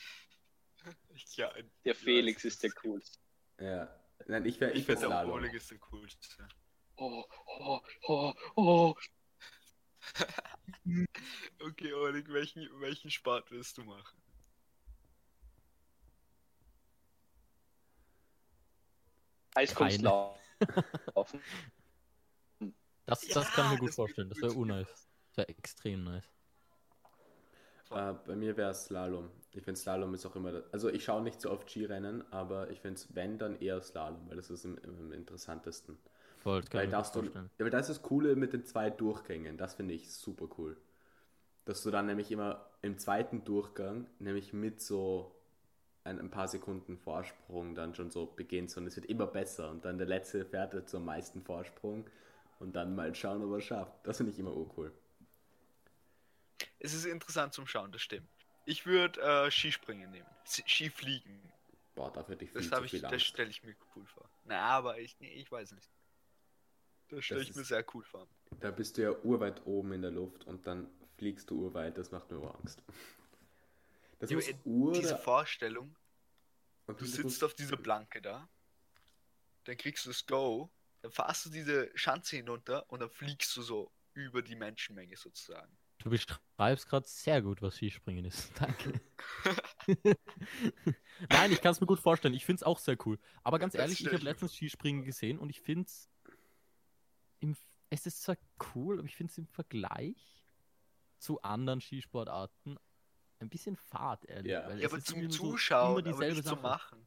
Ja, Der Felix ist der coolste. Ja. Nein, ich wäre ich ich wär Slalom. Oleg ist der coolste. Oh, oh, oh, oh. [LAUGHS] Okay, Oleg, welchen, welchen Sport willst du machen? Eiskunstlaufen. [LAUGHS] Das, das Ja, kann ich mir gut vorstellen. Das wäre unnice. Das wäre extrem nice. Äh, bei mir wäre es Slalom. Ich finde Slalom ist auch immer. das- Also ich schaue nicht so oft Skirennen, aber ich finde es, wenn, dann eher Slalom, weil das ist am, am interessantesten. Voll, das kann Weil, das, du, ja, weil das ist das Coole mit den zwei Durchgängen. Das finde ich super cool. Dass du dann nämlich immer im zweiten Durchgang, nämlich mit so ein, ein paar Sekunden Vorsprung dann schon so beginnst und es wird immer besser und dann der letzte fährt halt zum meisten Vorsprung und dann mal schauen, ob er es schafft. Das finde ich immer urcool. Es ist interessant zum Schauen, das stimmt. Ich würde äh, Skispringen nehmen. Skifliegen. Boah, dafür hätte ich viel Das, zu ich, viel das Angst. stelle ich mir cool vor. Na, aber ich, nee, ich weiß nicht. Das stelle ich mir ist- sehr cool vor. Da bist du ja urweit oben in der Luft und dann fliegst du urweit, das macht mir Angst. Das Ja, muss aber ur... Diese Vorstellung, und du sitzt auf dieser Planke da, dann kriegst du das Go, dann fahrst du diese Schanze hinunter und dann fliegst du so über die Menschenmenge sozusagen. Du beschreibst gerade sehr gut, was Skispringen ist. [LAUGHS] Danke. [LAUGHS] Nein, ich kann es mir gut vorstellen. Ich finde es auch sehr cool. Aber ganz Das ehrlich, ich habe letztens Skispringen gesehen und ich finde es. Es ist zwar cool, aber ich finde es im Vergleich zu anderen Skisportarten ein bisschen fad, ehrlich. Ja. weil Ja, es aber ist zum irgendwie so Zuschauen, immer aber dieselbe nicht zum. Machen.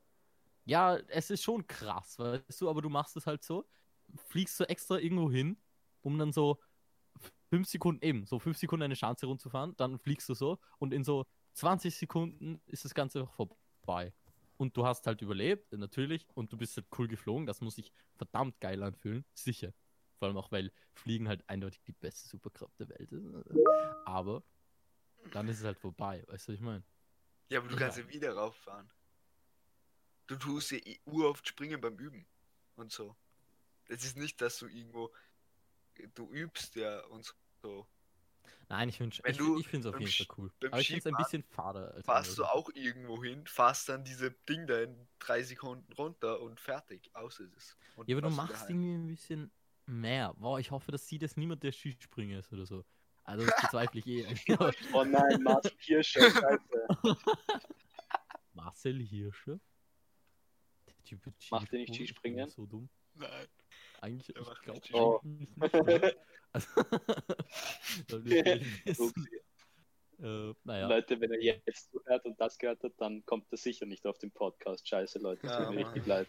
Ja, es ist schon krass, weißt du, aber du machst es halt so, fliegst so extra irgendwo hin, um dann so fünf Sekunden eben, so fünf Sekunden eine Chance runterzufahren, dann fliegst du so und in so 20 Sekunden ist das Ganze einfach vorbei. Und du hast halt überlebt, natürlich, und du bist halt cool geflogen, das muss sich verdammt geil anfühlen, sicher. Vor allem auch, weil Fliegen halt eindeutig die beste Superkraft der Welt ist. Aber dann ist es halt vorbei, weißt du, was ich meine? Ja, aber du kannst ja wieder rauffahren. Du tust ja eh uroft springen beim Üben und so. Es ist nicht, dass du irgendwo, du übst ja und so. Nein, ich, wünsch- Wenn ich, ich finde es auf jeden Fall cool. Aber ich finde es ein bisschen fade. Als Fahrst du auch irgendwo hin, fahrst dann diese Ding da in drei Sekunden runter und fertig. Aus ist es. Und Ja, aber du machst heim. irgendwie ein bisschen mehr. Boah, ich hoffe, dass sieht das niemand, der Skispringer ist oder so. Also das bezweifle ich eh. [LAUGHS] [LAUGHS] Oh nein, Marcel Hirscher, Scheiße. [LAUGHS] Marcel Hirsche? Der Typ wird Macht der nicht Skispringen? So dumm. Nein. Eigentlich, Der ich glaube Oh. Also. Upsi. äh, naja. Leute, wenn er jetzt zuhört und das gehört hat, dann kommt er sicher nicht auf den Podcast. Scheiße, Leute, es Ja, mir Mann. richtig leid.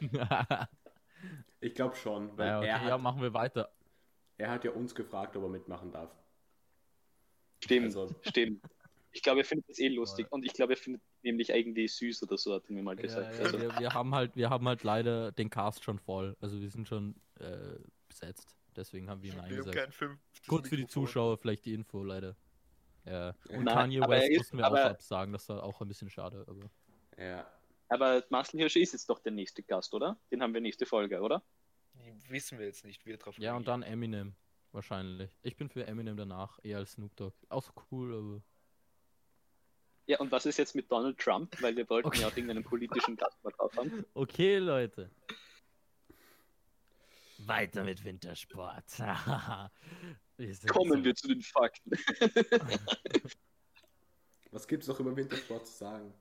Ich glaube schon, weil naja, okay, er, hat, ja, machen wir weiter. er hat ja uns gefragt, ob er mitmachen darf. Stimmt, Also- [LAUGHS] stimmt. Ich glaube, er findet das eh lustig und ich glaube, er findet nämlich eigentlich süß oder so, hat er mir mal gesagt. ja, Also, wir, wir, haben halt, wir haben halt leider den Cast schon voll. Also wir sind schon äh, besetzt. Deswegen haben wir ihn Wir eingesetzt. Kurz für die. Zuschauer vielleicht die Info leider. Ja. Und Nein, Kanye West ist- mussten wir auch aber- absagen, das war auch ein bisschen schade. Aber Ja. aber Marcel Hirscher ist jetzt doch der nächste Gast, oder? Den haben wir nächste Folge, oder? Die wissen wir jetzt nicht, wie er drauf ja, und dann Eminem. Wahrscheinlich. Ich bin für Eminem danach, eher als Snoop Dogg. Auch cool, aber. Ja, und was ist jetzt mit Donald Trump? Weil wir wollten Okay. ja auch irgendeinen politischen Gast mal drauf haben. [LAUGHS] Okay, Leute. Weiter mit Wintersport. [LAUGHS] wir Kommen so- wir zu den Fakten. [LAUGHS] Was gibt's noch über Wintersport zu sagen?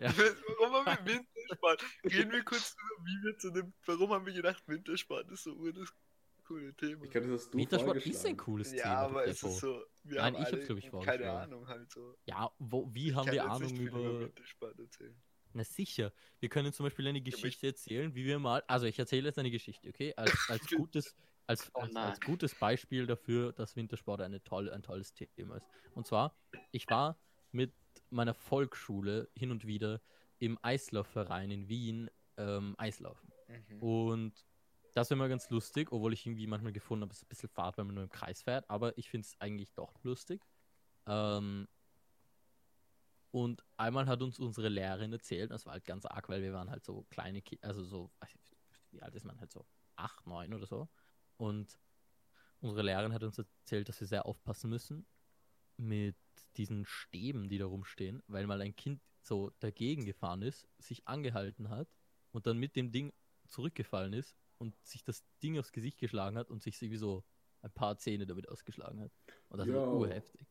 Ja. Warum haben wir Wintersport? Reden wir kurz drüber, wie wir zu dem. Warum haben wir gedacht, Wintersport ist so ur das coole Thema? Ich glaube, das hast du Wintersport ist ein cooles ja, Thema. aber es ist so. Wir Nein, haben ich hab's, alle glaub ich, keine vorgeschlagen. Ahnung halt so. Ja, wo, wie Ich haben wir Ahnung über über. Wintersport erzählen. Na sicher. Wir können zum Beispiel eine Geschichte erzählen, wie wir mal. Also ich erzähle jetzt eine Geschichte, okay? Als, [LAUGHS] als gutes, als, Oh als, als gutes Beispiel dafür, dass Wintersport eine tolle, ein tolles Thema ist. Und zwar, ich war mit meiner Volksschule hin und wieder im Eislaufverein in Wien ähm, Eislaufen. Mhm. Und das war immer ganz lustig, obwohl ich irgendwie manchmal gefunden habe, es ist ein bisschen fad, wenn man nur im Kreis fährt, aber ich finde es eigentlich doch lustig. Ähm, und einmal hat uns unsere Lehrerin erzählt, das war halt ganz arg, weil wir waren halt so kleine Kinder, also so, wie alt ist man halt so? Acht, neun oder so. Und unsere Lehrerin hat uns erzählt, dass wir sehr aufpassen müssen mit diesen Stäben, die da rumstehen, weil mal ein Kind so dagegen gefahren ist, sich angehalten hat und dann mit dem Ding zurückgefallen ist und sich das Ding aufs Gesicht geschlagen hat und sich irgendwie so ein paar Zähne damit ausgeschlagen hat. Und das war Yo. urheftig.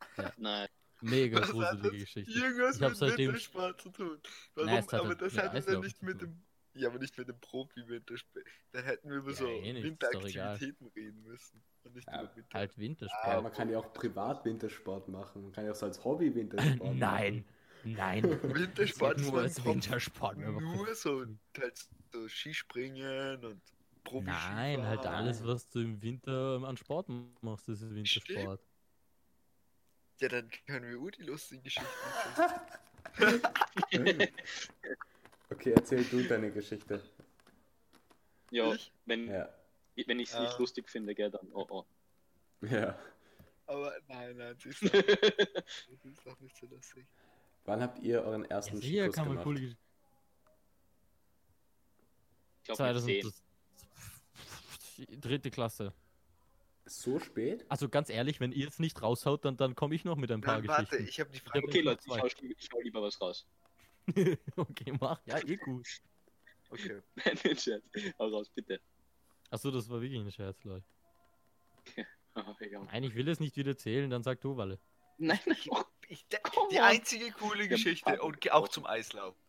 [LAUGHS] Nein. Mega Was hat gruselige das Geschichte. Irgendwas Ich mit seitdem- Wintersport zu tun. Warum? Nein, es hat aber halt das mit hat dann nicht zu mit tun. dem. Ja, aber nicht mit dem Profi-Wintersport. Dann hätten wir über Ja, so eh. Winteraktivitäten reden müssen. Und nicht Ja, über Winter. Halt Wintersport. Aber man kann ja auch privat Wintersport machen. Man kann ja auch so als Hobby [LAUGHS] Wintersport Nein, nein. [LAUGHS] Wintersport nur als Wintersport Nur so, halt so Skispringen und Profi Nein, halt alles, was du im Winter an Sport machst, das ist Wintersport. Ja, dann können wir auch die lustigen Geschichten [LAUGHS] [LAUGHS] Okay, erzähl du deine Geschichte. Ja, wenn, Ja. wenn ich es Ja. nicht lustig finde, gell, dann oh oh. Ja. Aber nein, nein, sie ist, ist doch nicht so lustig. Wann habt ihr euren Ja, ersten kann man gemacht? Geschichten. Ich glaube, mit 10. 2000. Dritte Klasse. So spät? Also ganz ehrlich, wenn ihr jetzt nicht raushaut, dann, dann komme ich noch mit ein paar Nein, warte, Geschichten. ich habe die Frage. Okay, Leute, ich Zwei. hau, ich hau lieber was raus. [LAUGHS] okay, mach. Ja, eh gut. Okay. [LAUGHS] Nein, den Scherz. Hau raus, bitte. Achso, das war wirklich ein Scherz, Leute. Oh, [LAUGHS] ja. Nein, ich will es nicht wieder erzählen, dann sag du, Walle. Nein, nein, Ich, Come die einzige coole Geschichte und auch zum Eislaufen.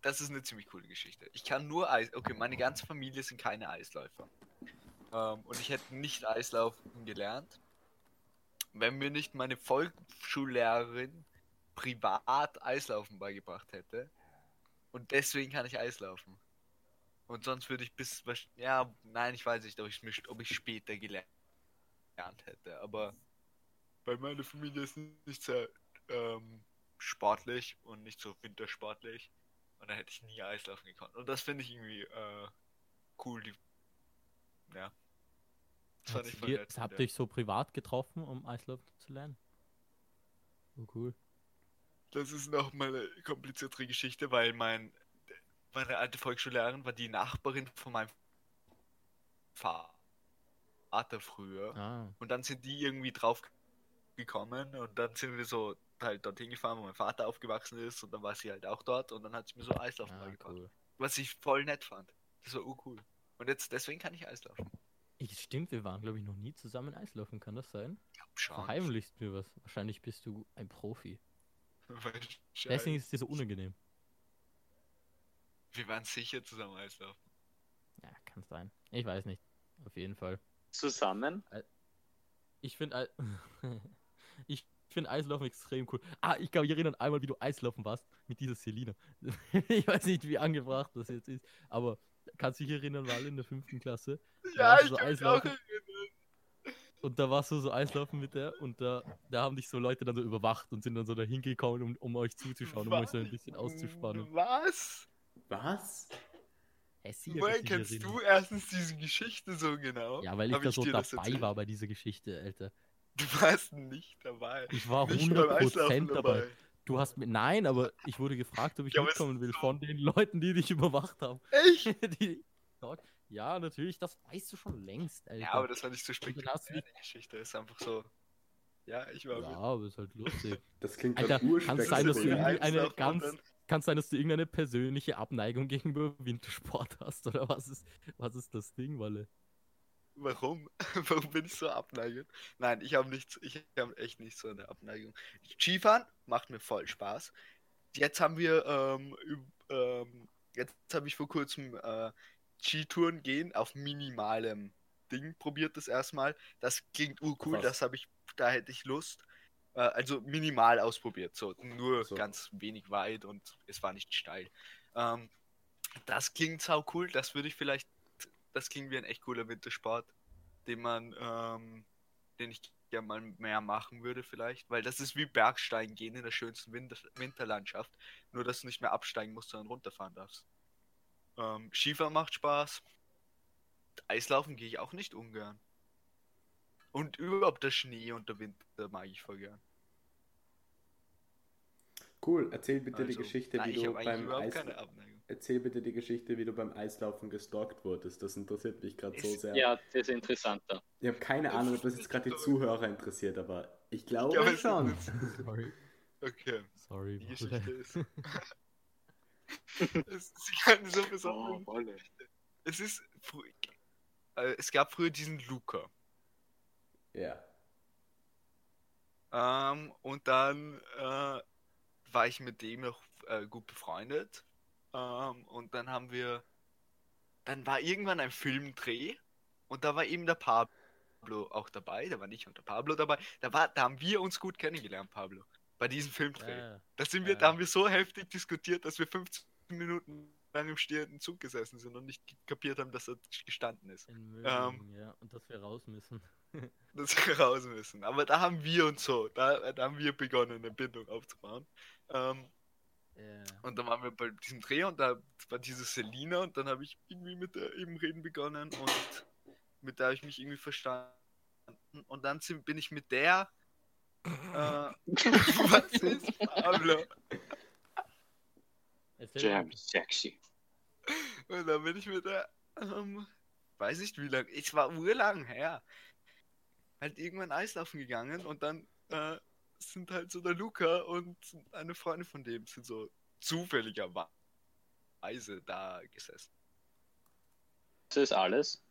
Das ist eine ziemlich coole Geschichte. Ich kann nur Eis. Okay, meine ganze Familie sind keine Eisläufer. Ähm, und ich hätte nicht Eislaufen gelernt, wenn mir nicht meine Volksschullehrerin privat Eislaufen beigebracht hätte. Und deswegen kann ich Eislaufen. Und sonst würde ich bis. Ja, nein, ich weiß nicht, ob ich, ob ich später gelernt hätte. Aber weil meine Familie ist nicht sehr ähm, sportlich und nicht so wintersportlich. Und da hätte ich nie Eislaufen gekonnt. Und das finde ich irgendwie äh, cool. Die, ja. Das fand Habt ihr, nett. habt ihr euch so privat getroffen, um Eislaufen zu lernen? Oh, cool. Das ist noch mal eine kompliziertere Geschichte, weil mein meine alte Volksschullehrerin war die Nachbarin von meinem Vater. Vater früher. Ah, Und dann sind die irgendwie drauf gekommen und dann sind wir so halt dorthin gefahren, wo mein Vater aufgewachsen ist und dann war sie halt auch dort und dann hat sie mir so Eislaufen ah beigebracht. cool. Was ich voll nett fand. Das war urcool. Und jetzt, deswegen kann ich Eislaufen. Ich, stimmt, wir waren, glaube ich, noch nie zusammen Eislaufen, kann das sein? Glaub schon. Verheimlichst mir was. Wahrscheinlich bist du ein Profi. [LAUGHS] Deswegen ist es dir so unangenehm. Wir waren sicher zusammen Eislaufen. Ja, kann sein. Ich weiß nicht. Auf jeden Fall. Zusammen? Ich finde [LAUGHS] ich finde Eislaufen extrem cool. Ah, ich glaube, ich erinnere einmal, wie du Eislaufen warst mit dieser Selina. [LAUGHS] ich weiß nicht, wie angebracht das jetzt ist, aber kannst du dich erinnern, mal in der fünften Klasse? Ja, ich so kann mich auch Eislaufen. erinnern. Und da warst du so Eislaufen mit der und da, da haben dich so Leute dann so überwacht und sind dann so dahin gekommen, um, um euch zuzuschauen, um euch so ein bisschen auszuspannen. Was? Was? Woher kennst du erstens diese Geschichte so genau? Ja, weil ich Hab da so dir das dabei war bei dieser Geschichte, Alter. Du warst nicht dabei. Ich war Nicht beim Eislaufen 100% dabei. Du hast mit. Nein, aber ich wurde gefragt, ob ich Ja, mitkommen will so- von den Leuten, die dich überwacht haben. Echt? [LAUGHS] die, ja, natürlich, das weißt du schon längst, Alter. Ja, aber das war nicht so dich- Die Geschichte ist einfach so. Ja, ich war ja, mit. aber ist halt lustig. [LAUGHS] Das klingt Alter, grad kann es sein, dass du urspektakulär. irgendwie eine Eislaufen und ganz- Kann sein, dass du irgendeine persönliche Abneigung gegenüber Wintersport [LAUGHS] hast, oder was ist, was ist das Ding, Walle? Warum? [LAUGHS] Warum bin ich so abneigend? Nein, ich habe nichts, ich habe echt nicht so eine Abneigung. Skifahren macht mir voll Spaß. Jetzt haben wir, ähm, ähm, jetzt habe ich vor kurzem äh, Skitouren gehen auf minimalem Ding probiert das erstmal. Das klingt urcool, das habe ich, da hätte ich Lust. Äh, also minimal ausprobiert, so nur So. ganz wenig weit und es war nicht steil. Ähm, das klingt sau cool, das würde ich vielleicht das klingt wie ein echt cooler Wintersport, den man, ähm, den ich gerne mal mehr machen würde vielleicht, weil das ist wie Bergsteigen gehen in der schönsten Winter Winterlandschaft, nur dass du nicht mehr absteigen musst, sondern runterfahren darfst. Ähm, Skifahren macht Spaß. Eislaufen gehe ich auch nicht ungern. Und überhaupt der Schnee und der Winter mag ich voll gern. Cool, erzähl bitte die Also, Geschichte, nein, wie du beim Eis... Erzähl bitte die Geschichte, wie du beim Eislaufen gestalkt wurdest. Das interessiert mich gerade so sehr. Ja, das ist interessanter. Ich habe keine Das Ahnung, ob das jetzt gerade die Zuhörer interessiert, aber ich glaube es- schon. Sorry. Okay, Sorry, die. Geschichte ist. [LAUGHS] es ist keine so besondere Oh. Es ist. frü- Äh, es gab früher diesen Luca. Ja. Ähm, und dann äh, war ich mit dem noch äh, gut befreundet. Ähm, und dann haben wir. Dann war irgendwann ein Filmdreh. Und da war eben der Pablo auch dabei. Da war ich und der Pablo dabei. Da, war, da haben wir uns gut kennengelernt, Pablo. Bei diesem Filmdreh. Ah, Da sind wir, Ja. da haben wir so heftig diskutiert, dass wir 15 Minuten lang im stehenden Zug gesessen sind und nicht kapiert haben, dass er gestanden ist. Mölln, Ähm. ja, und dass wir raus müssen. [LAUGHS] Dass wir raus müssen. Aber da haben wir uns so, da, da haben wir begonnen, eine Bindung aufzubauen. Ähm, Ja. und dann waren wir bei diesem Dreh und da war diese Selina und dann habe ich irgendwie mit der eben reden begonnen und mit der habe ich mich irgendwie verstanden. Und dann sind, bin ich mit der. Äh, [LAUGHS] was ist Pablo? Jam sexy. Und dann bin ich mit der, ähm, weiß nicht wie lange, es war urlang her, halt irgendwann Eislaufen gegangen und dann äh, sind halt so der Luca und eine Freundin von dem sind so zufälligerweise da gesessen. Das ist alles.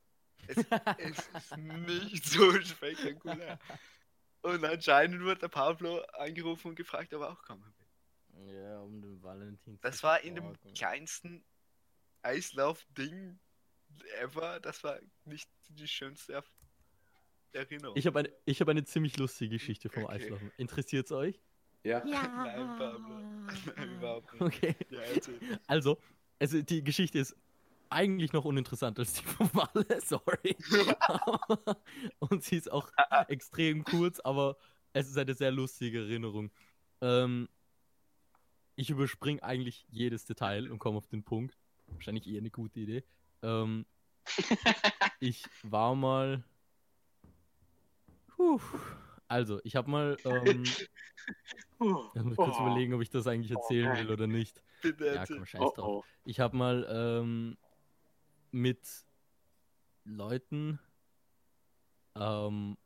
Es ist nicht so spektakulär. Und anscheinend wurde der Pablo angerufen und gefragt, ob er auch kommen will. Ja, um den Valentin zu Das war in dem kleinsten Eislauf-Ding ever. Das war nicht die schönste Erf- Erinnerung. Ich habe eine, ich hab eine ziemlich lustige Geschichte vom Okay. Eislaufen. Interessiert es euch? Ja. Nein, Pablo. Nein, überhaupt nicht. Okay. Ja. Also, also die Geschichte ist eigentlich noch uninteressanter als die von Walle, [LAUGHS] sorry. [LAUGHS] Und sie ist auch extrem kurz, aber es ist eine sehr lustige Erinnerung. Ähm, ich überspringe eigentlich jedes Detail und komme auf den Punkt. Wahrscheinlich eher eine gute Idee. Ähm, [LAUGHS] ich war mal. Puh. Also, ich habe mal. [LAUGHS] Ähm, ich muss kurz Oh. überlegen, ob ich das eigentlich erzählen nein. will oder nicht. Bitte Ja, komm, scheiß Oh, drauf. oh. Ich habe mal ähm, mit Leuten ähm,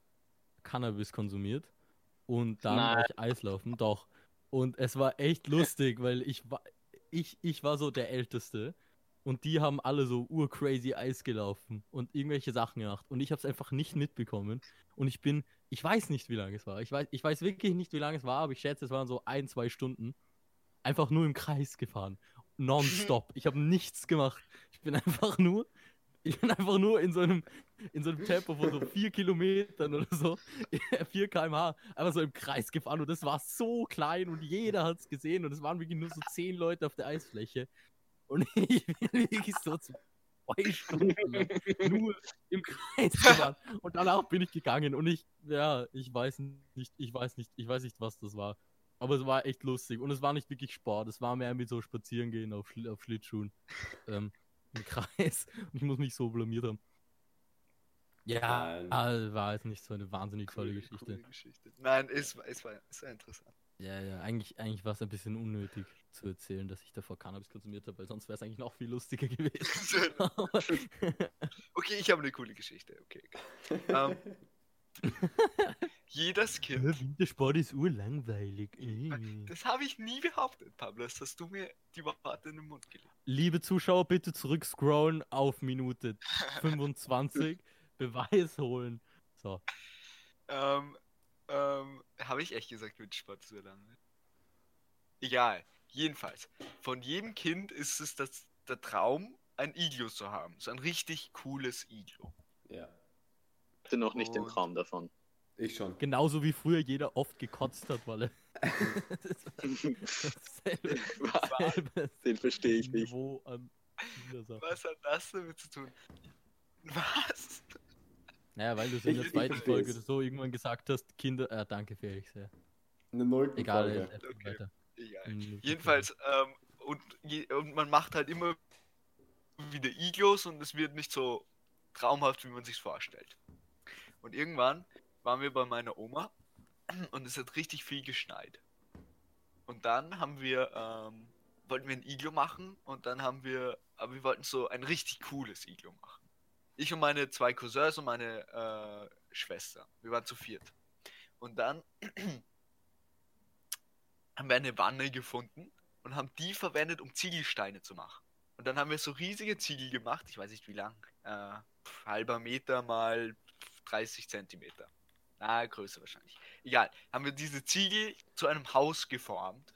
Cannabis konsumiert und dann Nein. war ich Eislaufen, doch. Und es war echt lustig, weil ich war, ich, ich war so der Älteste und die haben alle so urcrazy Eis gelaufen und irgendwelche Sachen gemacht und ich habe es einfach nicht mitbekommen und ich bin, ich weiß nicht, wie lange es war. Ich weiß, ich weiß wirklich nicht, wie lange es war, aber ich schätze, es waren so ein, zwei Stunden. Einfach nur im Kreis gefahren. Nonstop. Ich habe nichts gemacht. Ich bin [LAUGHS] einfach nur, ich bin einfach nur in so einem, in so einem Tempo von so vier Kilometern oder so, [LAUGHS] 4 km/h, einfach so im Kreis gefahren und das war so klein und jeder hat es gesehen und es waren wirklich nur so zehn Leute auf der Eisfläche und [LAUGHS] ich bin wirklich so zwei Stunden [LAUGHS] nur im Kreis gefahren und danach bin ich gegangen und ich, ja, ich weiß nicht, ich weiß nicht, ich weiß nicht, was das war. Aber es war echt lustig und es war nicht wirklich Sport, es war mehr mit so Spazierengehen auf, Schli auf Schlittschuhen [LAUGHS] ähm, im Kreis und ich muss mich so blamiert haben. Ja, Nein. ah, war jetzt nicht so eine wahnsinnig tolle Geschichte. Geschichte. Nein, es, war- es, war, war interessant. Ja, ja, eigentlich, eigentlich war es ein bisschen unnötig zu erzählen, dass ich davor Cannabis konsumiert habe, weil sonst wäre es eigentlich noch viel lustiger gewesen. [LAUGHS] [LAUGHS] Okay, ich habe eine coole Geschichte. Okay. okay. Ähm, jedes Kind. Wintersport ist urlangweilig. Äh. Das habe ich nie behauptet, Pablo. Das hast du mir die Worte in den Mund gelegt. Liebe Zuschauer, bitte zurückscrollen auf Minute [LAUGHS] 25. Beweis holen. So. Ähm, ähm, habe ich echt gesagt, mit Sport so lange? Egal. Jedenfalls. Von jedem Kind ist es das, der Traum, ein Iglo zu haben. So ein richtig cooles Iglo. Ja, Ich hatte noch nicht den Und- Traum davon. ich schon. Genauso wie früher jeder oft gekotzt hat, weil [LAUGHS] er. dasselbe, dasselbe [LAUGHS] Den verstehe ich nicht. Niveau an. Was hat das damit zu tun? Was? Naja, weil du es in Ich- der ich zweiten. Folge so irgendwann gesagt hast, Kinder. Äh, danke, Felix. Ja. Eine nullte Egal, Folge. erzähl Okay. weiter. Egal. Mhm, Jedenfalls, ähm, und, und man macht halt immer wieder Iglos und es wird nicht so traumhaft, wie man sich vorstellt. Und irgendwann waren wir bei meiner Oma und es hat richtig viel geschneit. Und dann haben wir, ähm, wollten wir ein Iglo machen und dann haben wir, aber wir wollten so ein richtig cooles Iglo machen. Ich und meine zwei Cousins und meine äh, Schwester. Wir waren zu viert. Und dann [CLEARS THROAT] haben wir eine Wanne gefunden und haben die verwendet, um Ziegelsteine zu machen. Und dann haben wir so riesige Ziegel gemacht, ich weiß nicht wie lang, äh, halber Meter mal 30 Zentimeter. Na, größer wahrscheinlich. Egal, haben wir diese Ziegel zu einem Haus geformt.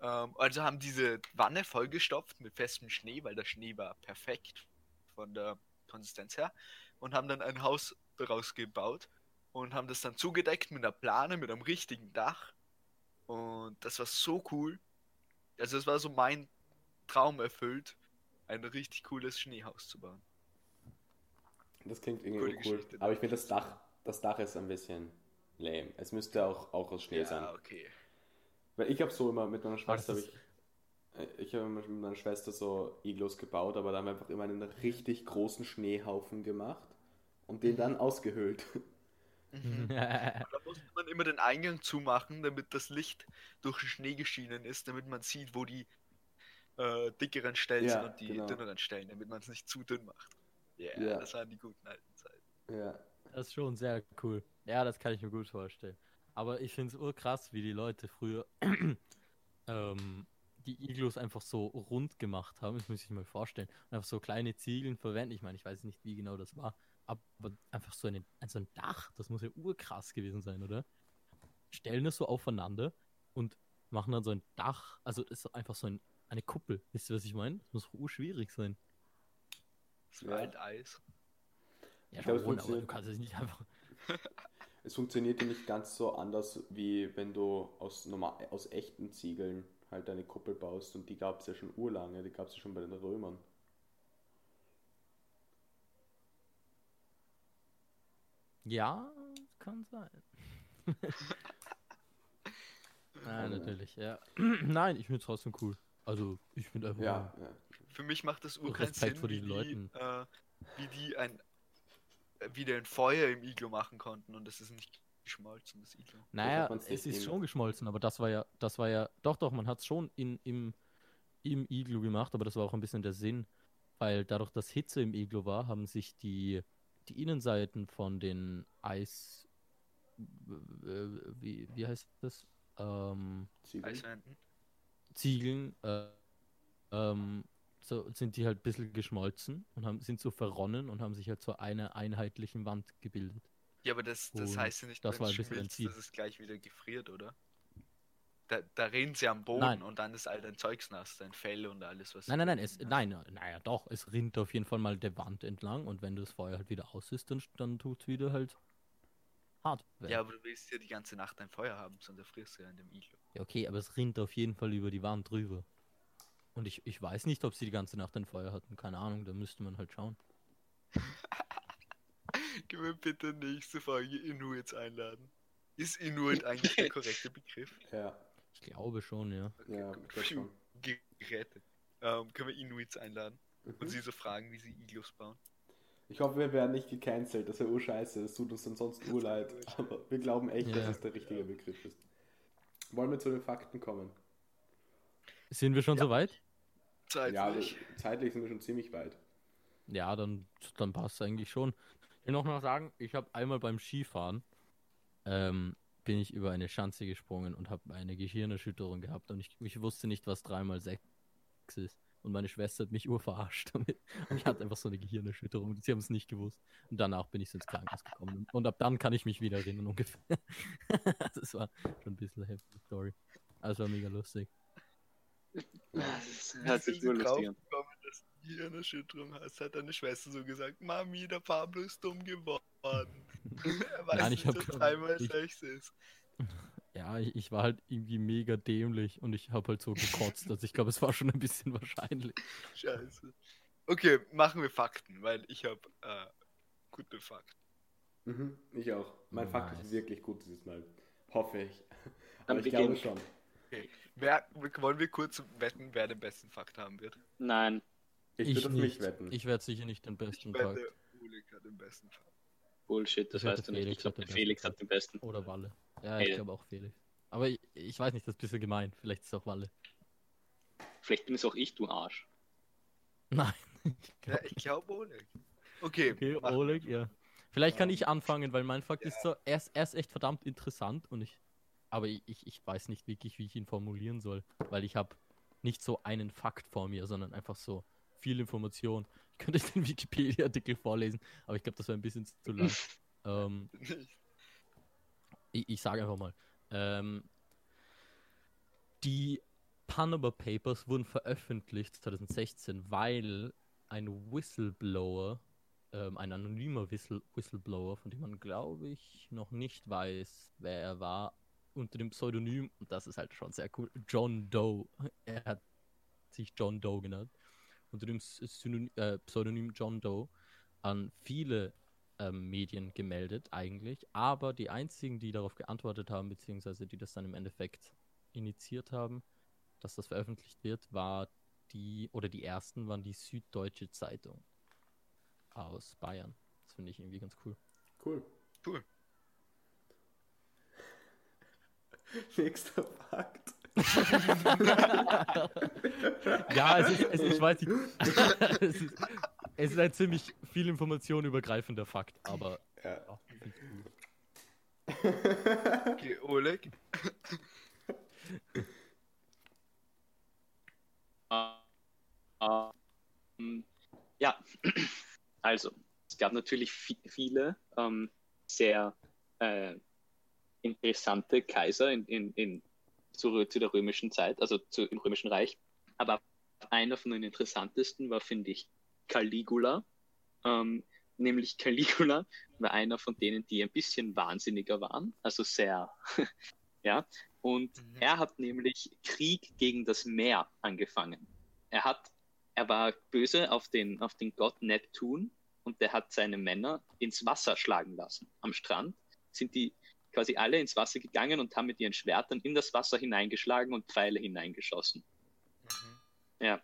Ähm, also haben diese Wanne vollgestopft mit festem Schnee, weil der Schnee war perfekt von der Konsistenz her. Und haben dann ein Haus daraus gebaut und haben das dann zugedeckt mit einer Plane, mit einem richtigen Dach. Und das war so cool. Also es war so mein Traum erfüllt, ein richtig cooles Schneehaus zu bauen. Das klingt irgendwie Coole cool. Geschichte. Aber ich finde das Dach, das Dach ist ein bisschen lame. Es müsste auch, auch aus Schnee sein. Ja, okay. Weil ich habe so immer mit meiner Schwester, hab ist- ich, ich habe mit meiner Schwester so Iglos gebaut, aber da haben wir einfach immer einen richtig großen Schneehaufen gemacht und den dann ausgehöhlt. Mhm. [LAUGHS] Da musste man immer den Eingang zumachen, damit das Licht durch den Schnee geschienen ist, damit man sieht, wo die äh, dickeren Stellen Ja, sind und die genau. dünneren Stellen, damit man es nicht zu dünn macht. Yeah, Ja. das waren die guten alten Zeiten. ja. Das ist schon sehr cool. Ja, das kann ich mir gut vorstellen. Aber ich finde es urkrass, wie die Leute früher [CLEARS THROAT] ähm, die Iglus einfach so rund gemacht haben. Das muss ich mir mal vorstellen. Und einfach so kleine Ziegeln verwenden. Ich meine, ich weiß nicht, wie genau das war. Aber einfach so, eine, so ein Dach, das muss ja urkrass gewesen sein, oder? Stellen das so aufeinander und machen dann so ein Dach. Also ist einfach so ein, eine Kuppel. Wisst ihr, was ich meine? Das muss urschwierig sein. Das war Ja. halt Eis. Ja, Ich glaub, es aber du funktioniert. kannst es nicht einfach. Es funktioniert ja nicht ganz so anders, wie wenn du aus, normal, aus echten Ziegeln halt eine Kuppel baust und die gab es ja schon urlange, die gab es ja schon bei den Römern. Ja, kann sein. [LAUGHS] Nein, Ja. natürlich, ja. [CLEARS THROAT] Nein, ich finde es trotzdem cool. Also, ich finde einfach. Ja, ja. Für mich macht das ur keinen Sinn, vor wie diesen die, Leuten. äh, wie die ein äh, wieder ein Feuer im Iglo machen konnten und das ist nicht geschmolzen, das Iglo. Naja, es ist schon geschmolzen, aber das war ja, das war ja, doch, doch, man hat es schon in, im, im Iglu gemacht, aber das war auch ein bisschen der Sinn, weil dadurch, dass Hitze im Iglu war, haben sich die, die Innenseiten von den Eis. äh, Wie, wie heißt das? Ähm. Eiswänden. Ziegeln. Äh, ähm, so sind die halt ein bisschen geschmolzen und haben, sind so verronnen und haben sich halt zu einer einheitlichen Wand gebildet. Ja, aber das, das heißt ja nicht, das wenn war es schmilzt, dass es gleich wieder gefriert, oder? Da, da reden sie am Boden Nein. und dann ist all dein Zeugs nass, dein Fell und alles, was Nein, nein, nein, es, nein, naja, doch, es rinnt auf jeden Fall mal der Wand entlang und wenn das Feuer halt wieder aus ist, dann, dann tut es wieder halt hart. werden. Ja, aber du willst ja die ganze Nacht ein Feuer haben, sonst erfrierst du ja in dem Iglo. Ja, okay, aber es rinnt auf jeden Fall über die Wand drüber. Und ich, ich weiß nicht, ob sie die ganze Nacht ein Feuer hatten. Keine Ahnung, da müsste man halt schauen. [LAUGHS] [LAUGHS] Können wir bitte nächste Folge Inuits einladen? Ist Inuit eigentlich der korrekte Begriff? [LAUGHS] Ja, Ich glaube schon, ja. ja, schon. Gerettet. Ähm, können wir Inuits einladen und Mhm. sie so fragen, wie sie Iglos bauen? Ich hoffe, wir werden nicht gecancelt. Das wäre urscheiße. Es tut uns ansonsten urleid. [LAUGHS] Aber wir glauben echt, Ja. dass es der richtige Begriff ist. Wollen wir zu den Fakten kommen? Sind wir schon Ja. soweit? Ja, Zeitlich. wir- zeitlich sind wir schon ziemlich weit. Ja, dann, dann passt es eigentlich schon. Ich will noch mal sagen, ich habe einmal beim Skifahren ähm, bin ich über eine Schanze gesprungen und habe eine Gehirnerschütterung gehabt und ich, ich wusste nicht, was 3 mal 6 ist. Und meine Schwester hat mich urverarscht damit. [LAUGHS] Und ich hatte einfach so eine Gehirnerschütterung und sie haben es nicht gewusst. Und danach bin ich so ins Krankenhaus gekommen. Und ab dann kann ich mich wieder erinnern ungefähr. [LAUGHS] das war schon ein bisschen eine heftige Story. Also war mega lustig. Das hört sich nur lustig an. Dass du Hirnerschütterung hast, hat deine Schwester so gesagt, Mami, der Pablo ist dumm geworden. [LAUGHS] er weiß Nein, ich nicht, dass dreimal sechs ist. [LAUGHS] Ja, ich, ich war halt irgendwie mega dämlich und ich habe halt so gekotzt. Also ich glaube, es war schon ein bisschen [LAUGHS] wahrscheinlich. Scheiße. Okay, machen wir Fakten, weil ich habe äh, gute Fakten. Mhm, ich auch. Mein Fakt Nice. ist wirklich gut dieses Mal. Hoffe ich. Dann Aber ich beginn. glaube schon. Wer, wollen wir kurz wetten, wer den besten Fakt haben wird? Nein, Ich, Ich würde auf mich wetten. Ich werde sicher nicht den Ich besten Tag. wette, Oleg hat den besten Fakt. Bullshit, das Ich weißt du nicht. Ich Felix glaube, hat den der Felix besten hat den besten. Oder Walle. Ja, Hey. ich glaube auch Felix. Aber ich, ich weiß nicht, das ist ein bisschen gemein. Vielleicht ist es auch Walle. Vielleicht bin es auch ich, du Arsch. [LAUGHS] Nein. Ich Ja, glaub, ich glaube Oleg. Okay, okay, Oleg, ja. Vielleicht kann ich anfangen, weil mein Fakt ist so, er ist, er ist echt verdammt interessant und ich, aber ich, ich, ich weiß nicht wirklich, wie ich ihn formulieren soll, weil ich habe nicht so einen Fakt vor mir, sondern einfach so viel Information. Ich könnte den Wikipedia-Artikel vorlesen, aber ich glaube, das wäre ein bisschen zu lang. [LAUGHS] ähm, ich, ich sage einfach mal, ähm, die Panama Papers wurden veröffentlicht 2016, weil ein Whistleblower, ähm, ein anonymer Whistle Whistleblower, von dem man glaube ich noch nicht weiß, wer er war, unter dem Pseudonym, und das ist halt schon sehr cool, John Doe. Er hat sich John Doe genannt, unter dem Synonym, äh, Pseudonym John Doe an viele ähm, Medien gemeldet eigentlich, aber die einzigen, die darauf geantwortet haben, beziehungsweise die das dann im Endeffekt initiiert haben, dass das veröffentlicht wird, war die, oder die ersten waren die Süddeutsche Zeitung aus Bayern. Das finde ich irgendwie ganz cool. Cool. Cool. [LAUGHS] Nächster Fakt. [LAUGHS] ja, es ist, es ich weiß nicht, [LAUGHS] es ist, es ist ein ziemlich viel Information übergreifender Fakt, aber Ja. Okay, Oleg. [LAUGHS] Ähm, ja, also, es gab natürlich vi- viele ähm, sehr äh, interessante Kaiser in, in, in, zu, zu der römischen Zeit, also zu, im römischen Reich. Aber einer von den interessantesten war, finde ich, Caligula. Ähm, nämlich Caligula war einer von denen, die ein bisschen wahnsinniger waren, also sehr, [LAUGHS] ja. Und Mhm. er hat nämlich Krieg gegen das Meer angefangen. Er hat, er war böse auf den, auf den Gott Neptun und der hat seine Männer ins Wasser schlagen lassen. Am Strand sind die quasi alle ins Wasser gegangen und haben mit ihren Schwertern in das Wasser hineingeschlagen und Pfeile hineingeschossen. Mhm. Ja,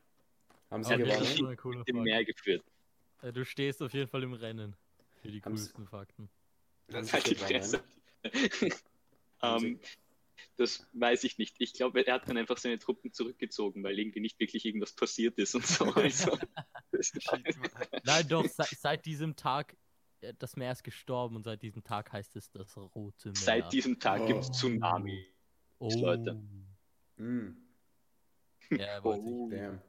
Haben Sie gewonnen? im. Meer geführt. Äh, Du stehst auf jeden Fall im Rennen für die Haben Sie- coolsten Fakten. Haben Sie Halt die? Fresse. [LAUGHS] Haben ähm, das weiß ich nicht. Ich glaube, er hat dann einfach seine Truppen zurückgezogen, weil irgendwie nicht wirklich irgendwas passiert ist und so. [LAUGHS] Also, das. Nein, doch, se seit diesem Tag das Meer ist gestorben und seit diesem Tag heißt es das Rote Meer. Seit diesem Tag gibt es Oh. Tsunami. oh. Leute. Mm, Ja, er wollte Oh. damn.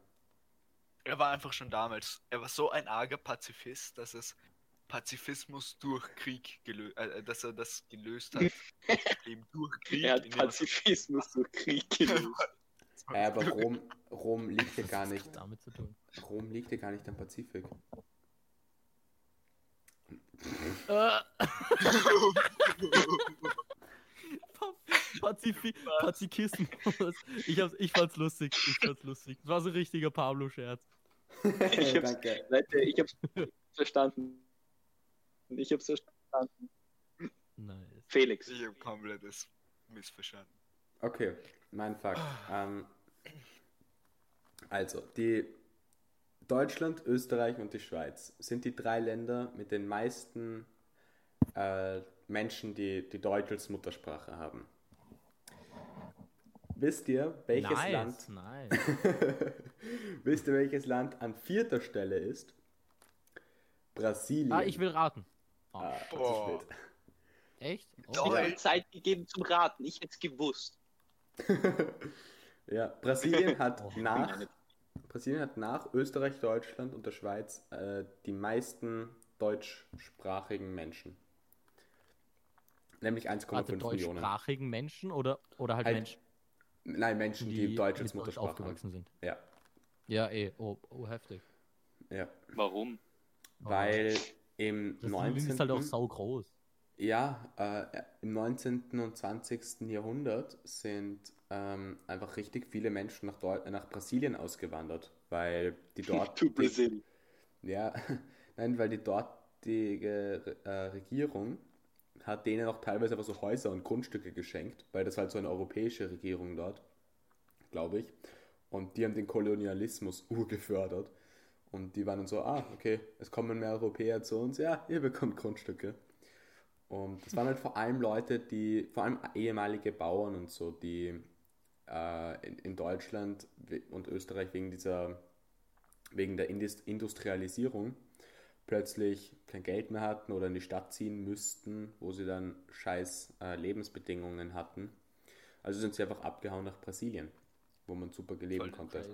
Er war einfach schon damals, er war so ein arger Pazifist, dass es Pazifismus durch Krieg gelöst, äh, dass er das gelöst hat. [LAUGHS] Eben durch Krieg. Er hat indem er- Pazifismus durch Krieg gelöst. Äh, aber Rom, Rom liegt ja gar nicht. damit zu tun. Rom liegt ja gar nicht am Pazifik. Äh. [LAUGHS] Pazifi Pazifismus. Ich, hab's, ich fand's lustig. Ich fand's lustig. Das war so ein richtiger Pablo-Scherz. Ich hab's-. Leute, ich hab's verstanden. Ich hab's verstanden. Nice. Felix. Ich habe komplettes missverstanden. Okay, mein Fakt. Ähm, also, die Deutschland, Österreich und die Schweiz sind die drei Länder mit den meisten äh, Menschen, die, die Deutsch als Muttersprache haben. Wisst ihr, welches nice, Land nice. [LAUGHS] Wisst ihr, welches Land an vierter Stelle ist? Brasilien. Ah, ich will raten. Oh, Ah, ist echt? Oh, Ich Zeit gegeben zum Raten. Ich hätte es gewusst. [LAUGHS] ja, Brasilien hat Oh, nach Brasilien hat nach Österreich, Deutschland und der Schweiz äh, die meisten deutschsprachigen Menschen. Nämlich 1,5 Warte, Millionen. deutschsprachigen Menschen oder, oder halt Halt Menschen, Nein, Menschen, die, die, Deutsch als mit Deutsch Muttersprache haben. aufgewachsen sind? Ja, Ja, eh. Oh, oh heftig. ja. Warum? Weil im Das 19. ist halt auch sau groß. Ja, äh, im 19. und 20. Jahrhundert sind ähm, einfach richtig viele Menschen nach, Deu nach Brasilien ausgewandert, weil die dort To Brazil. Ja, [LAUGHS] nein, weil die dortige äh, Regierung hat denen auch teilweise einfach so Häuser und Grundstücke geschenkt, weil das halt so eine europäische Regierung dort, glaube ich. Und die haben den Kolonialismus [LAUGHS] urgefördert. Und die waren dann so, ah, okay, es kommen mehr Europäer zu uns, ja, ihr bekommt Grundstücke. Und das waren halt vor allem Leute, die, vor allem ehemalige Bauern und so, die äh, in, in Deutschland und Österreich wegen dieser wegen der Indus- Industrialisierung plötzlich kein Geld mehr hatten oder in die Stadt ziehen müssten, wo sie dann scheiß äh, Lebensbedingungen hatten. Also sind sie einfach abgehauen nach Brasilien, wo man super leben Voll konnte.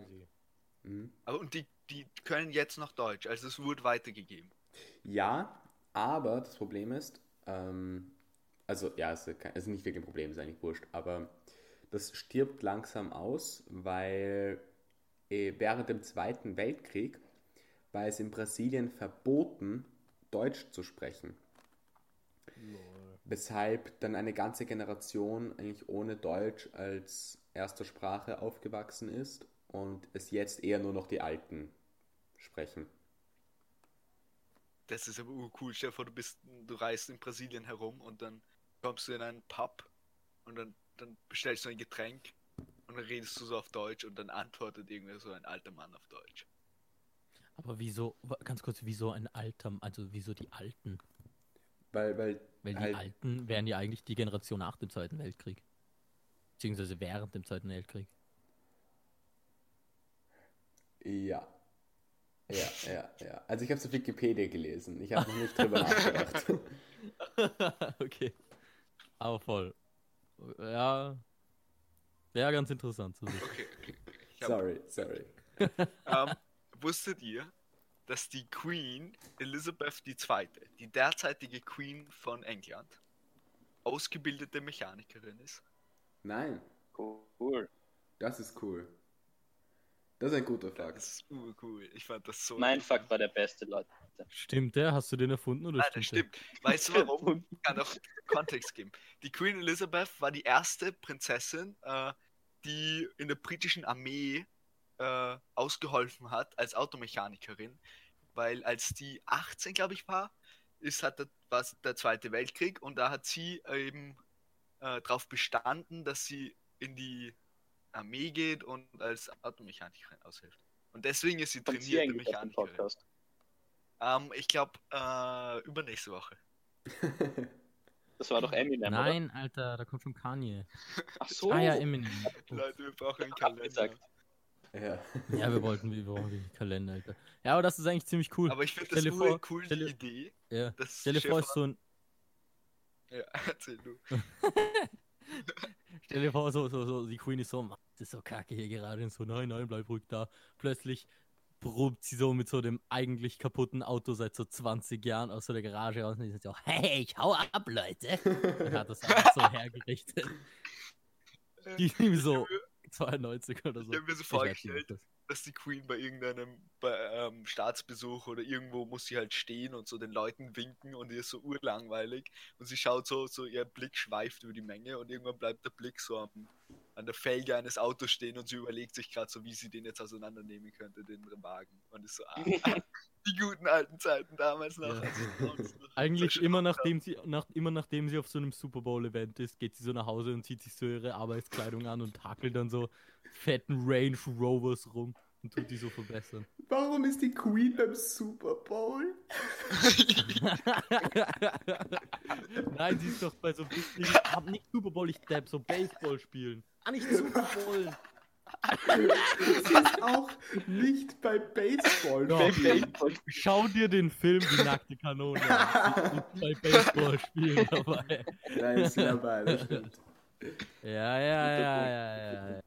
Mhm. Aber und die, die können jetzt noch Deutsch, also es wurde weitergegeben. Ja, aber das Problem ist, ähm, also ja, es ist, kein- es ist nicht wirklich ein Problem, ist eigentlich wurscht, aber das stirbt langsam aus, weil äh, während dem Zweiten Weltkrieg war es in Brasilien verboten, Deutsch zu sprechen. Weshalb dann eine ganze Generation eigentlich ohne Deutsch als erste Sprache aufgewachsen ist und es jetzt eher nur noch die Alten sprechen. Das ist aber dir vor, du bist, du reist in Brasilien herum und dann kommst du in einen Pub und dann, dann bestellst du ein Getränk und dann redest du so auf Deutsch und dann antwortet irgendwie so ein alter Mann auf Deutsch. Aber wieso, ganz kurz, wieso ein alter, also wieso die Alten? Weil, weil, Weil die halt, Alten wären ja eigentlich die Generation nach dem Zweiten Weltkrieg. Beziehungsweise während dem Zweiten Weltkrieg. Ja. Ja, ja, ja. Also ich habe es auf Wikipedia gelesen. Ich habe noch nicht drüber [LAUGHS] nachgedacht. [LAUGHS] okay. Aber voll. Ja. Wäre ganz interessant zu wissen. Okay, okay. Hab, Sorry, sorry. [LAUGHS] ähm, wusstet ihr, dass die Queen Elizabeth II., die derzeitige Queen von England, ausgebildete Mechanikerin ist? Nein, Cool. das ist cool. Das ist ein guter Das Fakt. ist urcool. Ich fand das so. Mein. Fakt war der beste, Leute. Stimmt der? Hast du den erfunden oder Nein, das stimmt stimmt. Weißt du warum? [LAUGHS] Ich kann auch Kontext geben. Die Queen Elizabeth war die erste Prinzessin, äh, die in der britischen Armee äh, ausgeholfen hat als Automechanikerin, weil als die 18, glaube ich, war, ist hat der, war es der Zweite Weltkrieg und da hat sie eben äh, darauf bestanden, dass sie in die Armee geht und als Automechanikerin aushilft. Und deswegen ist sie sie trainierte den Mechanikerin. Ähm, ich glaube, äh, übernächste Woche. [LAUGHS] Das war doch Eminem, Nein, Alter, da kommt schon Kanye. oder? Ach so. Ah ja, Eminem. [LAUGHS] Leute, wir brauchen einen. Kalender. Ja. [LAUGHS] Ja, wir wollten, wir brauchen wirklich Kalender, Alter. Ja, aber das ist eigentlich ziemlich cool. Aber ich finde Stell das dir nur vor- cool, stell Idee. ja. Stell dir vor, ist so ein, Ja, erzähl du. Stell dir vor, so, so, so, die Queen ist so, "Mann, das ist so kacke hier gerade. Und so, nein, nein, bleib ruhig da. Plötzlich brummt sie so mit so dem eigentlich kaputten Auto seit so 20 Jahren aus so der Garage raus und die sind so, hey, ich hau ab, Leute. Und hat das einfach so hergerichtet. [LAUGHS] Die ihm so 92 oder so. Ich hab mir so vorgestellt, dass die Queen bei irgendeinem bei, ähm, Staatsbesuch oder irgendwo muss sie halt stehen und so den Leuten winken und ihr ist so urlangweilig und sie schaut so, so ihr Blick schweift über die Menge und irgendwann bleibt der Blick so am, an der Felge eines Autos stehen und sie überlegt sich gerade so, wie sie den jetzt auseinandernehmen könnte, den Wagen. Und ist so, ah, [LAUGHS] die guten alten Zeiten damals noch. Ja. als die Autos noch Eigentlich immer nachdem sie nach, immer nachdem sie auf so einem Super Bowl Event ist, geht sie so nach Hause und zieht sich so ihre Arbeitskleidung an und hakelt dann so fetten Range Rovers rum und tut die so verbessern. Warum ist die Queen beim Super Bowl? [LAUGHS] Nein, sie ist doch bei so wichtigen, ah, nicht Super Bowl, ich depp, so Baseball spielen. Ah, nicht Super Bowl. Sie ist auch nicht bei Baseball. Doch. Schau dir den Film Die nackte Kanone an. Bei Baseball spielen dabei. Da ist sie dabei, das stimmt. Ja, ja, ja, ja, ja.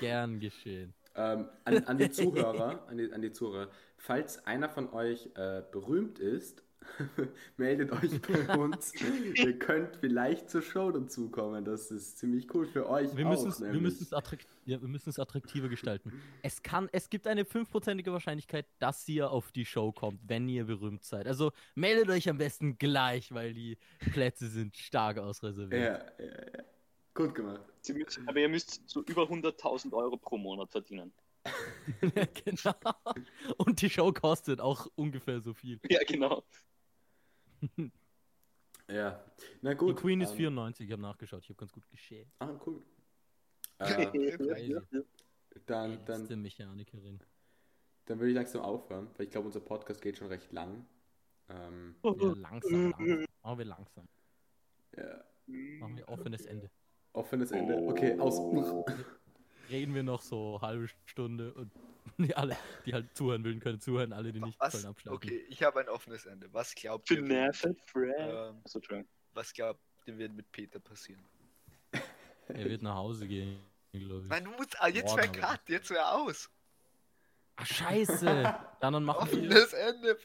Gern geschehen. Ähm, an, an die Zuhörer, an die, an die Zuhörer, falls einer von euch äh, berühmt ist, [LAUGHS] meldet euch bei uns. Ihr könnt vielleicht zur Show dazukommen. Das ist ziemlich cool für euch. Wir auch, müssen es, wir müssen es, attrakt ja, wir müssen es attraktiver gestalten. Es kann, es gibt eine fünfprozentige Wahrscheinlichkeit, dass ihr auf die Show kommt, wenn ihr berühmt seid. Also meldet euch am besten gleich, weil die Plätze sind stark ausreserviert. Ja, ja, ja. Gut gemacht. Sie müssen, aber ihr müsst so über 100.000 Euro pro Monat verdienen. [LAUGHS] genau. Und die Show kostet auch ungefähr so viel. Ja, genau. [LAUGHS] Ja. Na gut. die Queen ist ähm, 94, ich habe nachgeschaut, ich habe ganz gut geschält. Ah, cool. [LAUGHS] Äh, dann, dann, Beste Mechanikerin. dann würde ich langsam aufhören, weil ich glaube, unser Podcast geht schon recht lang. Ähm, Ja, langsam, langsam. Machen wir langsam. ja. Machen wir offenes Ende. Offenes Ende. Okay, aus. Reden wir noch so eine halbe Stunde und [LAUGHS] die alle, die halt zuhören wollen, können zuhören, alle, die nicht Was? sollen abschalten. Okay, ich habe ein offenes Ende. Was glaubt ihr? Friend. Ähm, Entschuldigung. was glaubt ihr, wird mit Peter passieren? [LAUGHS] Er wird nach Hause gehen, glaube ich. Nein, du musst. Ah, jetzt wäre. Cut, jetzt wäre aus. Ach, scheiße! Dann, dann machen wir. Offenes Ende.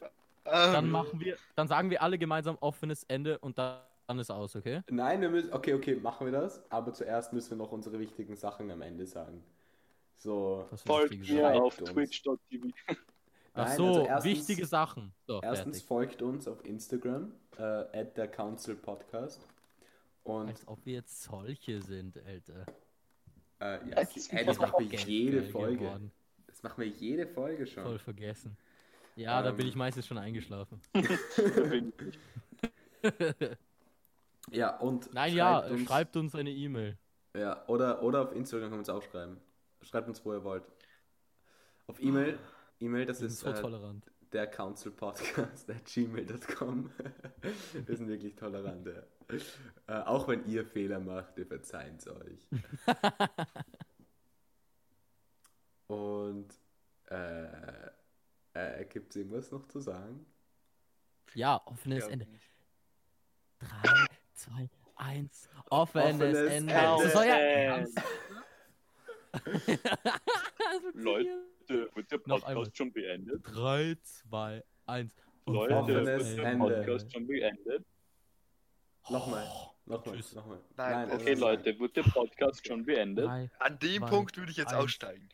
Dann Ähm, machen wir. Dann sagen wir alle gemeinsam offenes Ende und dann, dann ist aus, okay? Nein, wir müssen. Okay, okay, machen wir das. Aber zuerst müssen wir noch unsere wichtigen Sachen am Ende sagen. So. Folgt mir auf twitch.tv. Ach Nein, so, also erstens- wichtige Sachen. So, Erstens fertig. folgt uns auf Instagram, äh, at der Council Podcast. Und Als ob wir jetzt solche sind, Alter. äh, ja, Das das, ey, das machen wir Geld jede Folge. geworden. Das machen wir jede Folge schon. Voll vergessen. Ja, da bin Ähm. ich meistens schon eingeschlafen. [LAUGHS] [LAUGHS] Ja, und Nein, ja, schreibt uns, schreibt uns eine E-Mail. Ja, oder, oder auf Instagram kann man es auch schreiben. Schreibt uns, wo ihr wollt. Auf E-Mail, E-Mail, das Wir ist so äh, tolerant. der Council Podcast at gmail.com. [LAUGHS] Wir sind wirklich tolerant, ja. Äh, auch wenn ihr Fehler macht, wir verzeihen es euch. [LAUGHS] Und äh, äh, gibt es irgendwas noch zu sagen? Ja, offenes ja, Ende. 3, 2, 1. Offenes, Offenes Ende. Ende. Das ist euer Ende. Leute, wird der. Podcast schon beendet? 3, 2, 1. Leute, Offenes wird der Ende. Podcast schon beendet? Nochmal, nochmal, Tschüss. nochmal. Nein, Okay, Leute, wird der Podcast schon beendet? Drei, An dem Zwei, Punkt würde ich jetzt eins. aussteigen.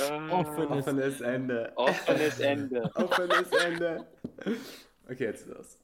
Ah, Offenes Offenes Ende. Offenes Ende. Offenes Ende. [LAUGHS] Okay, jetzt ist das.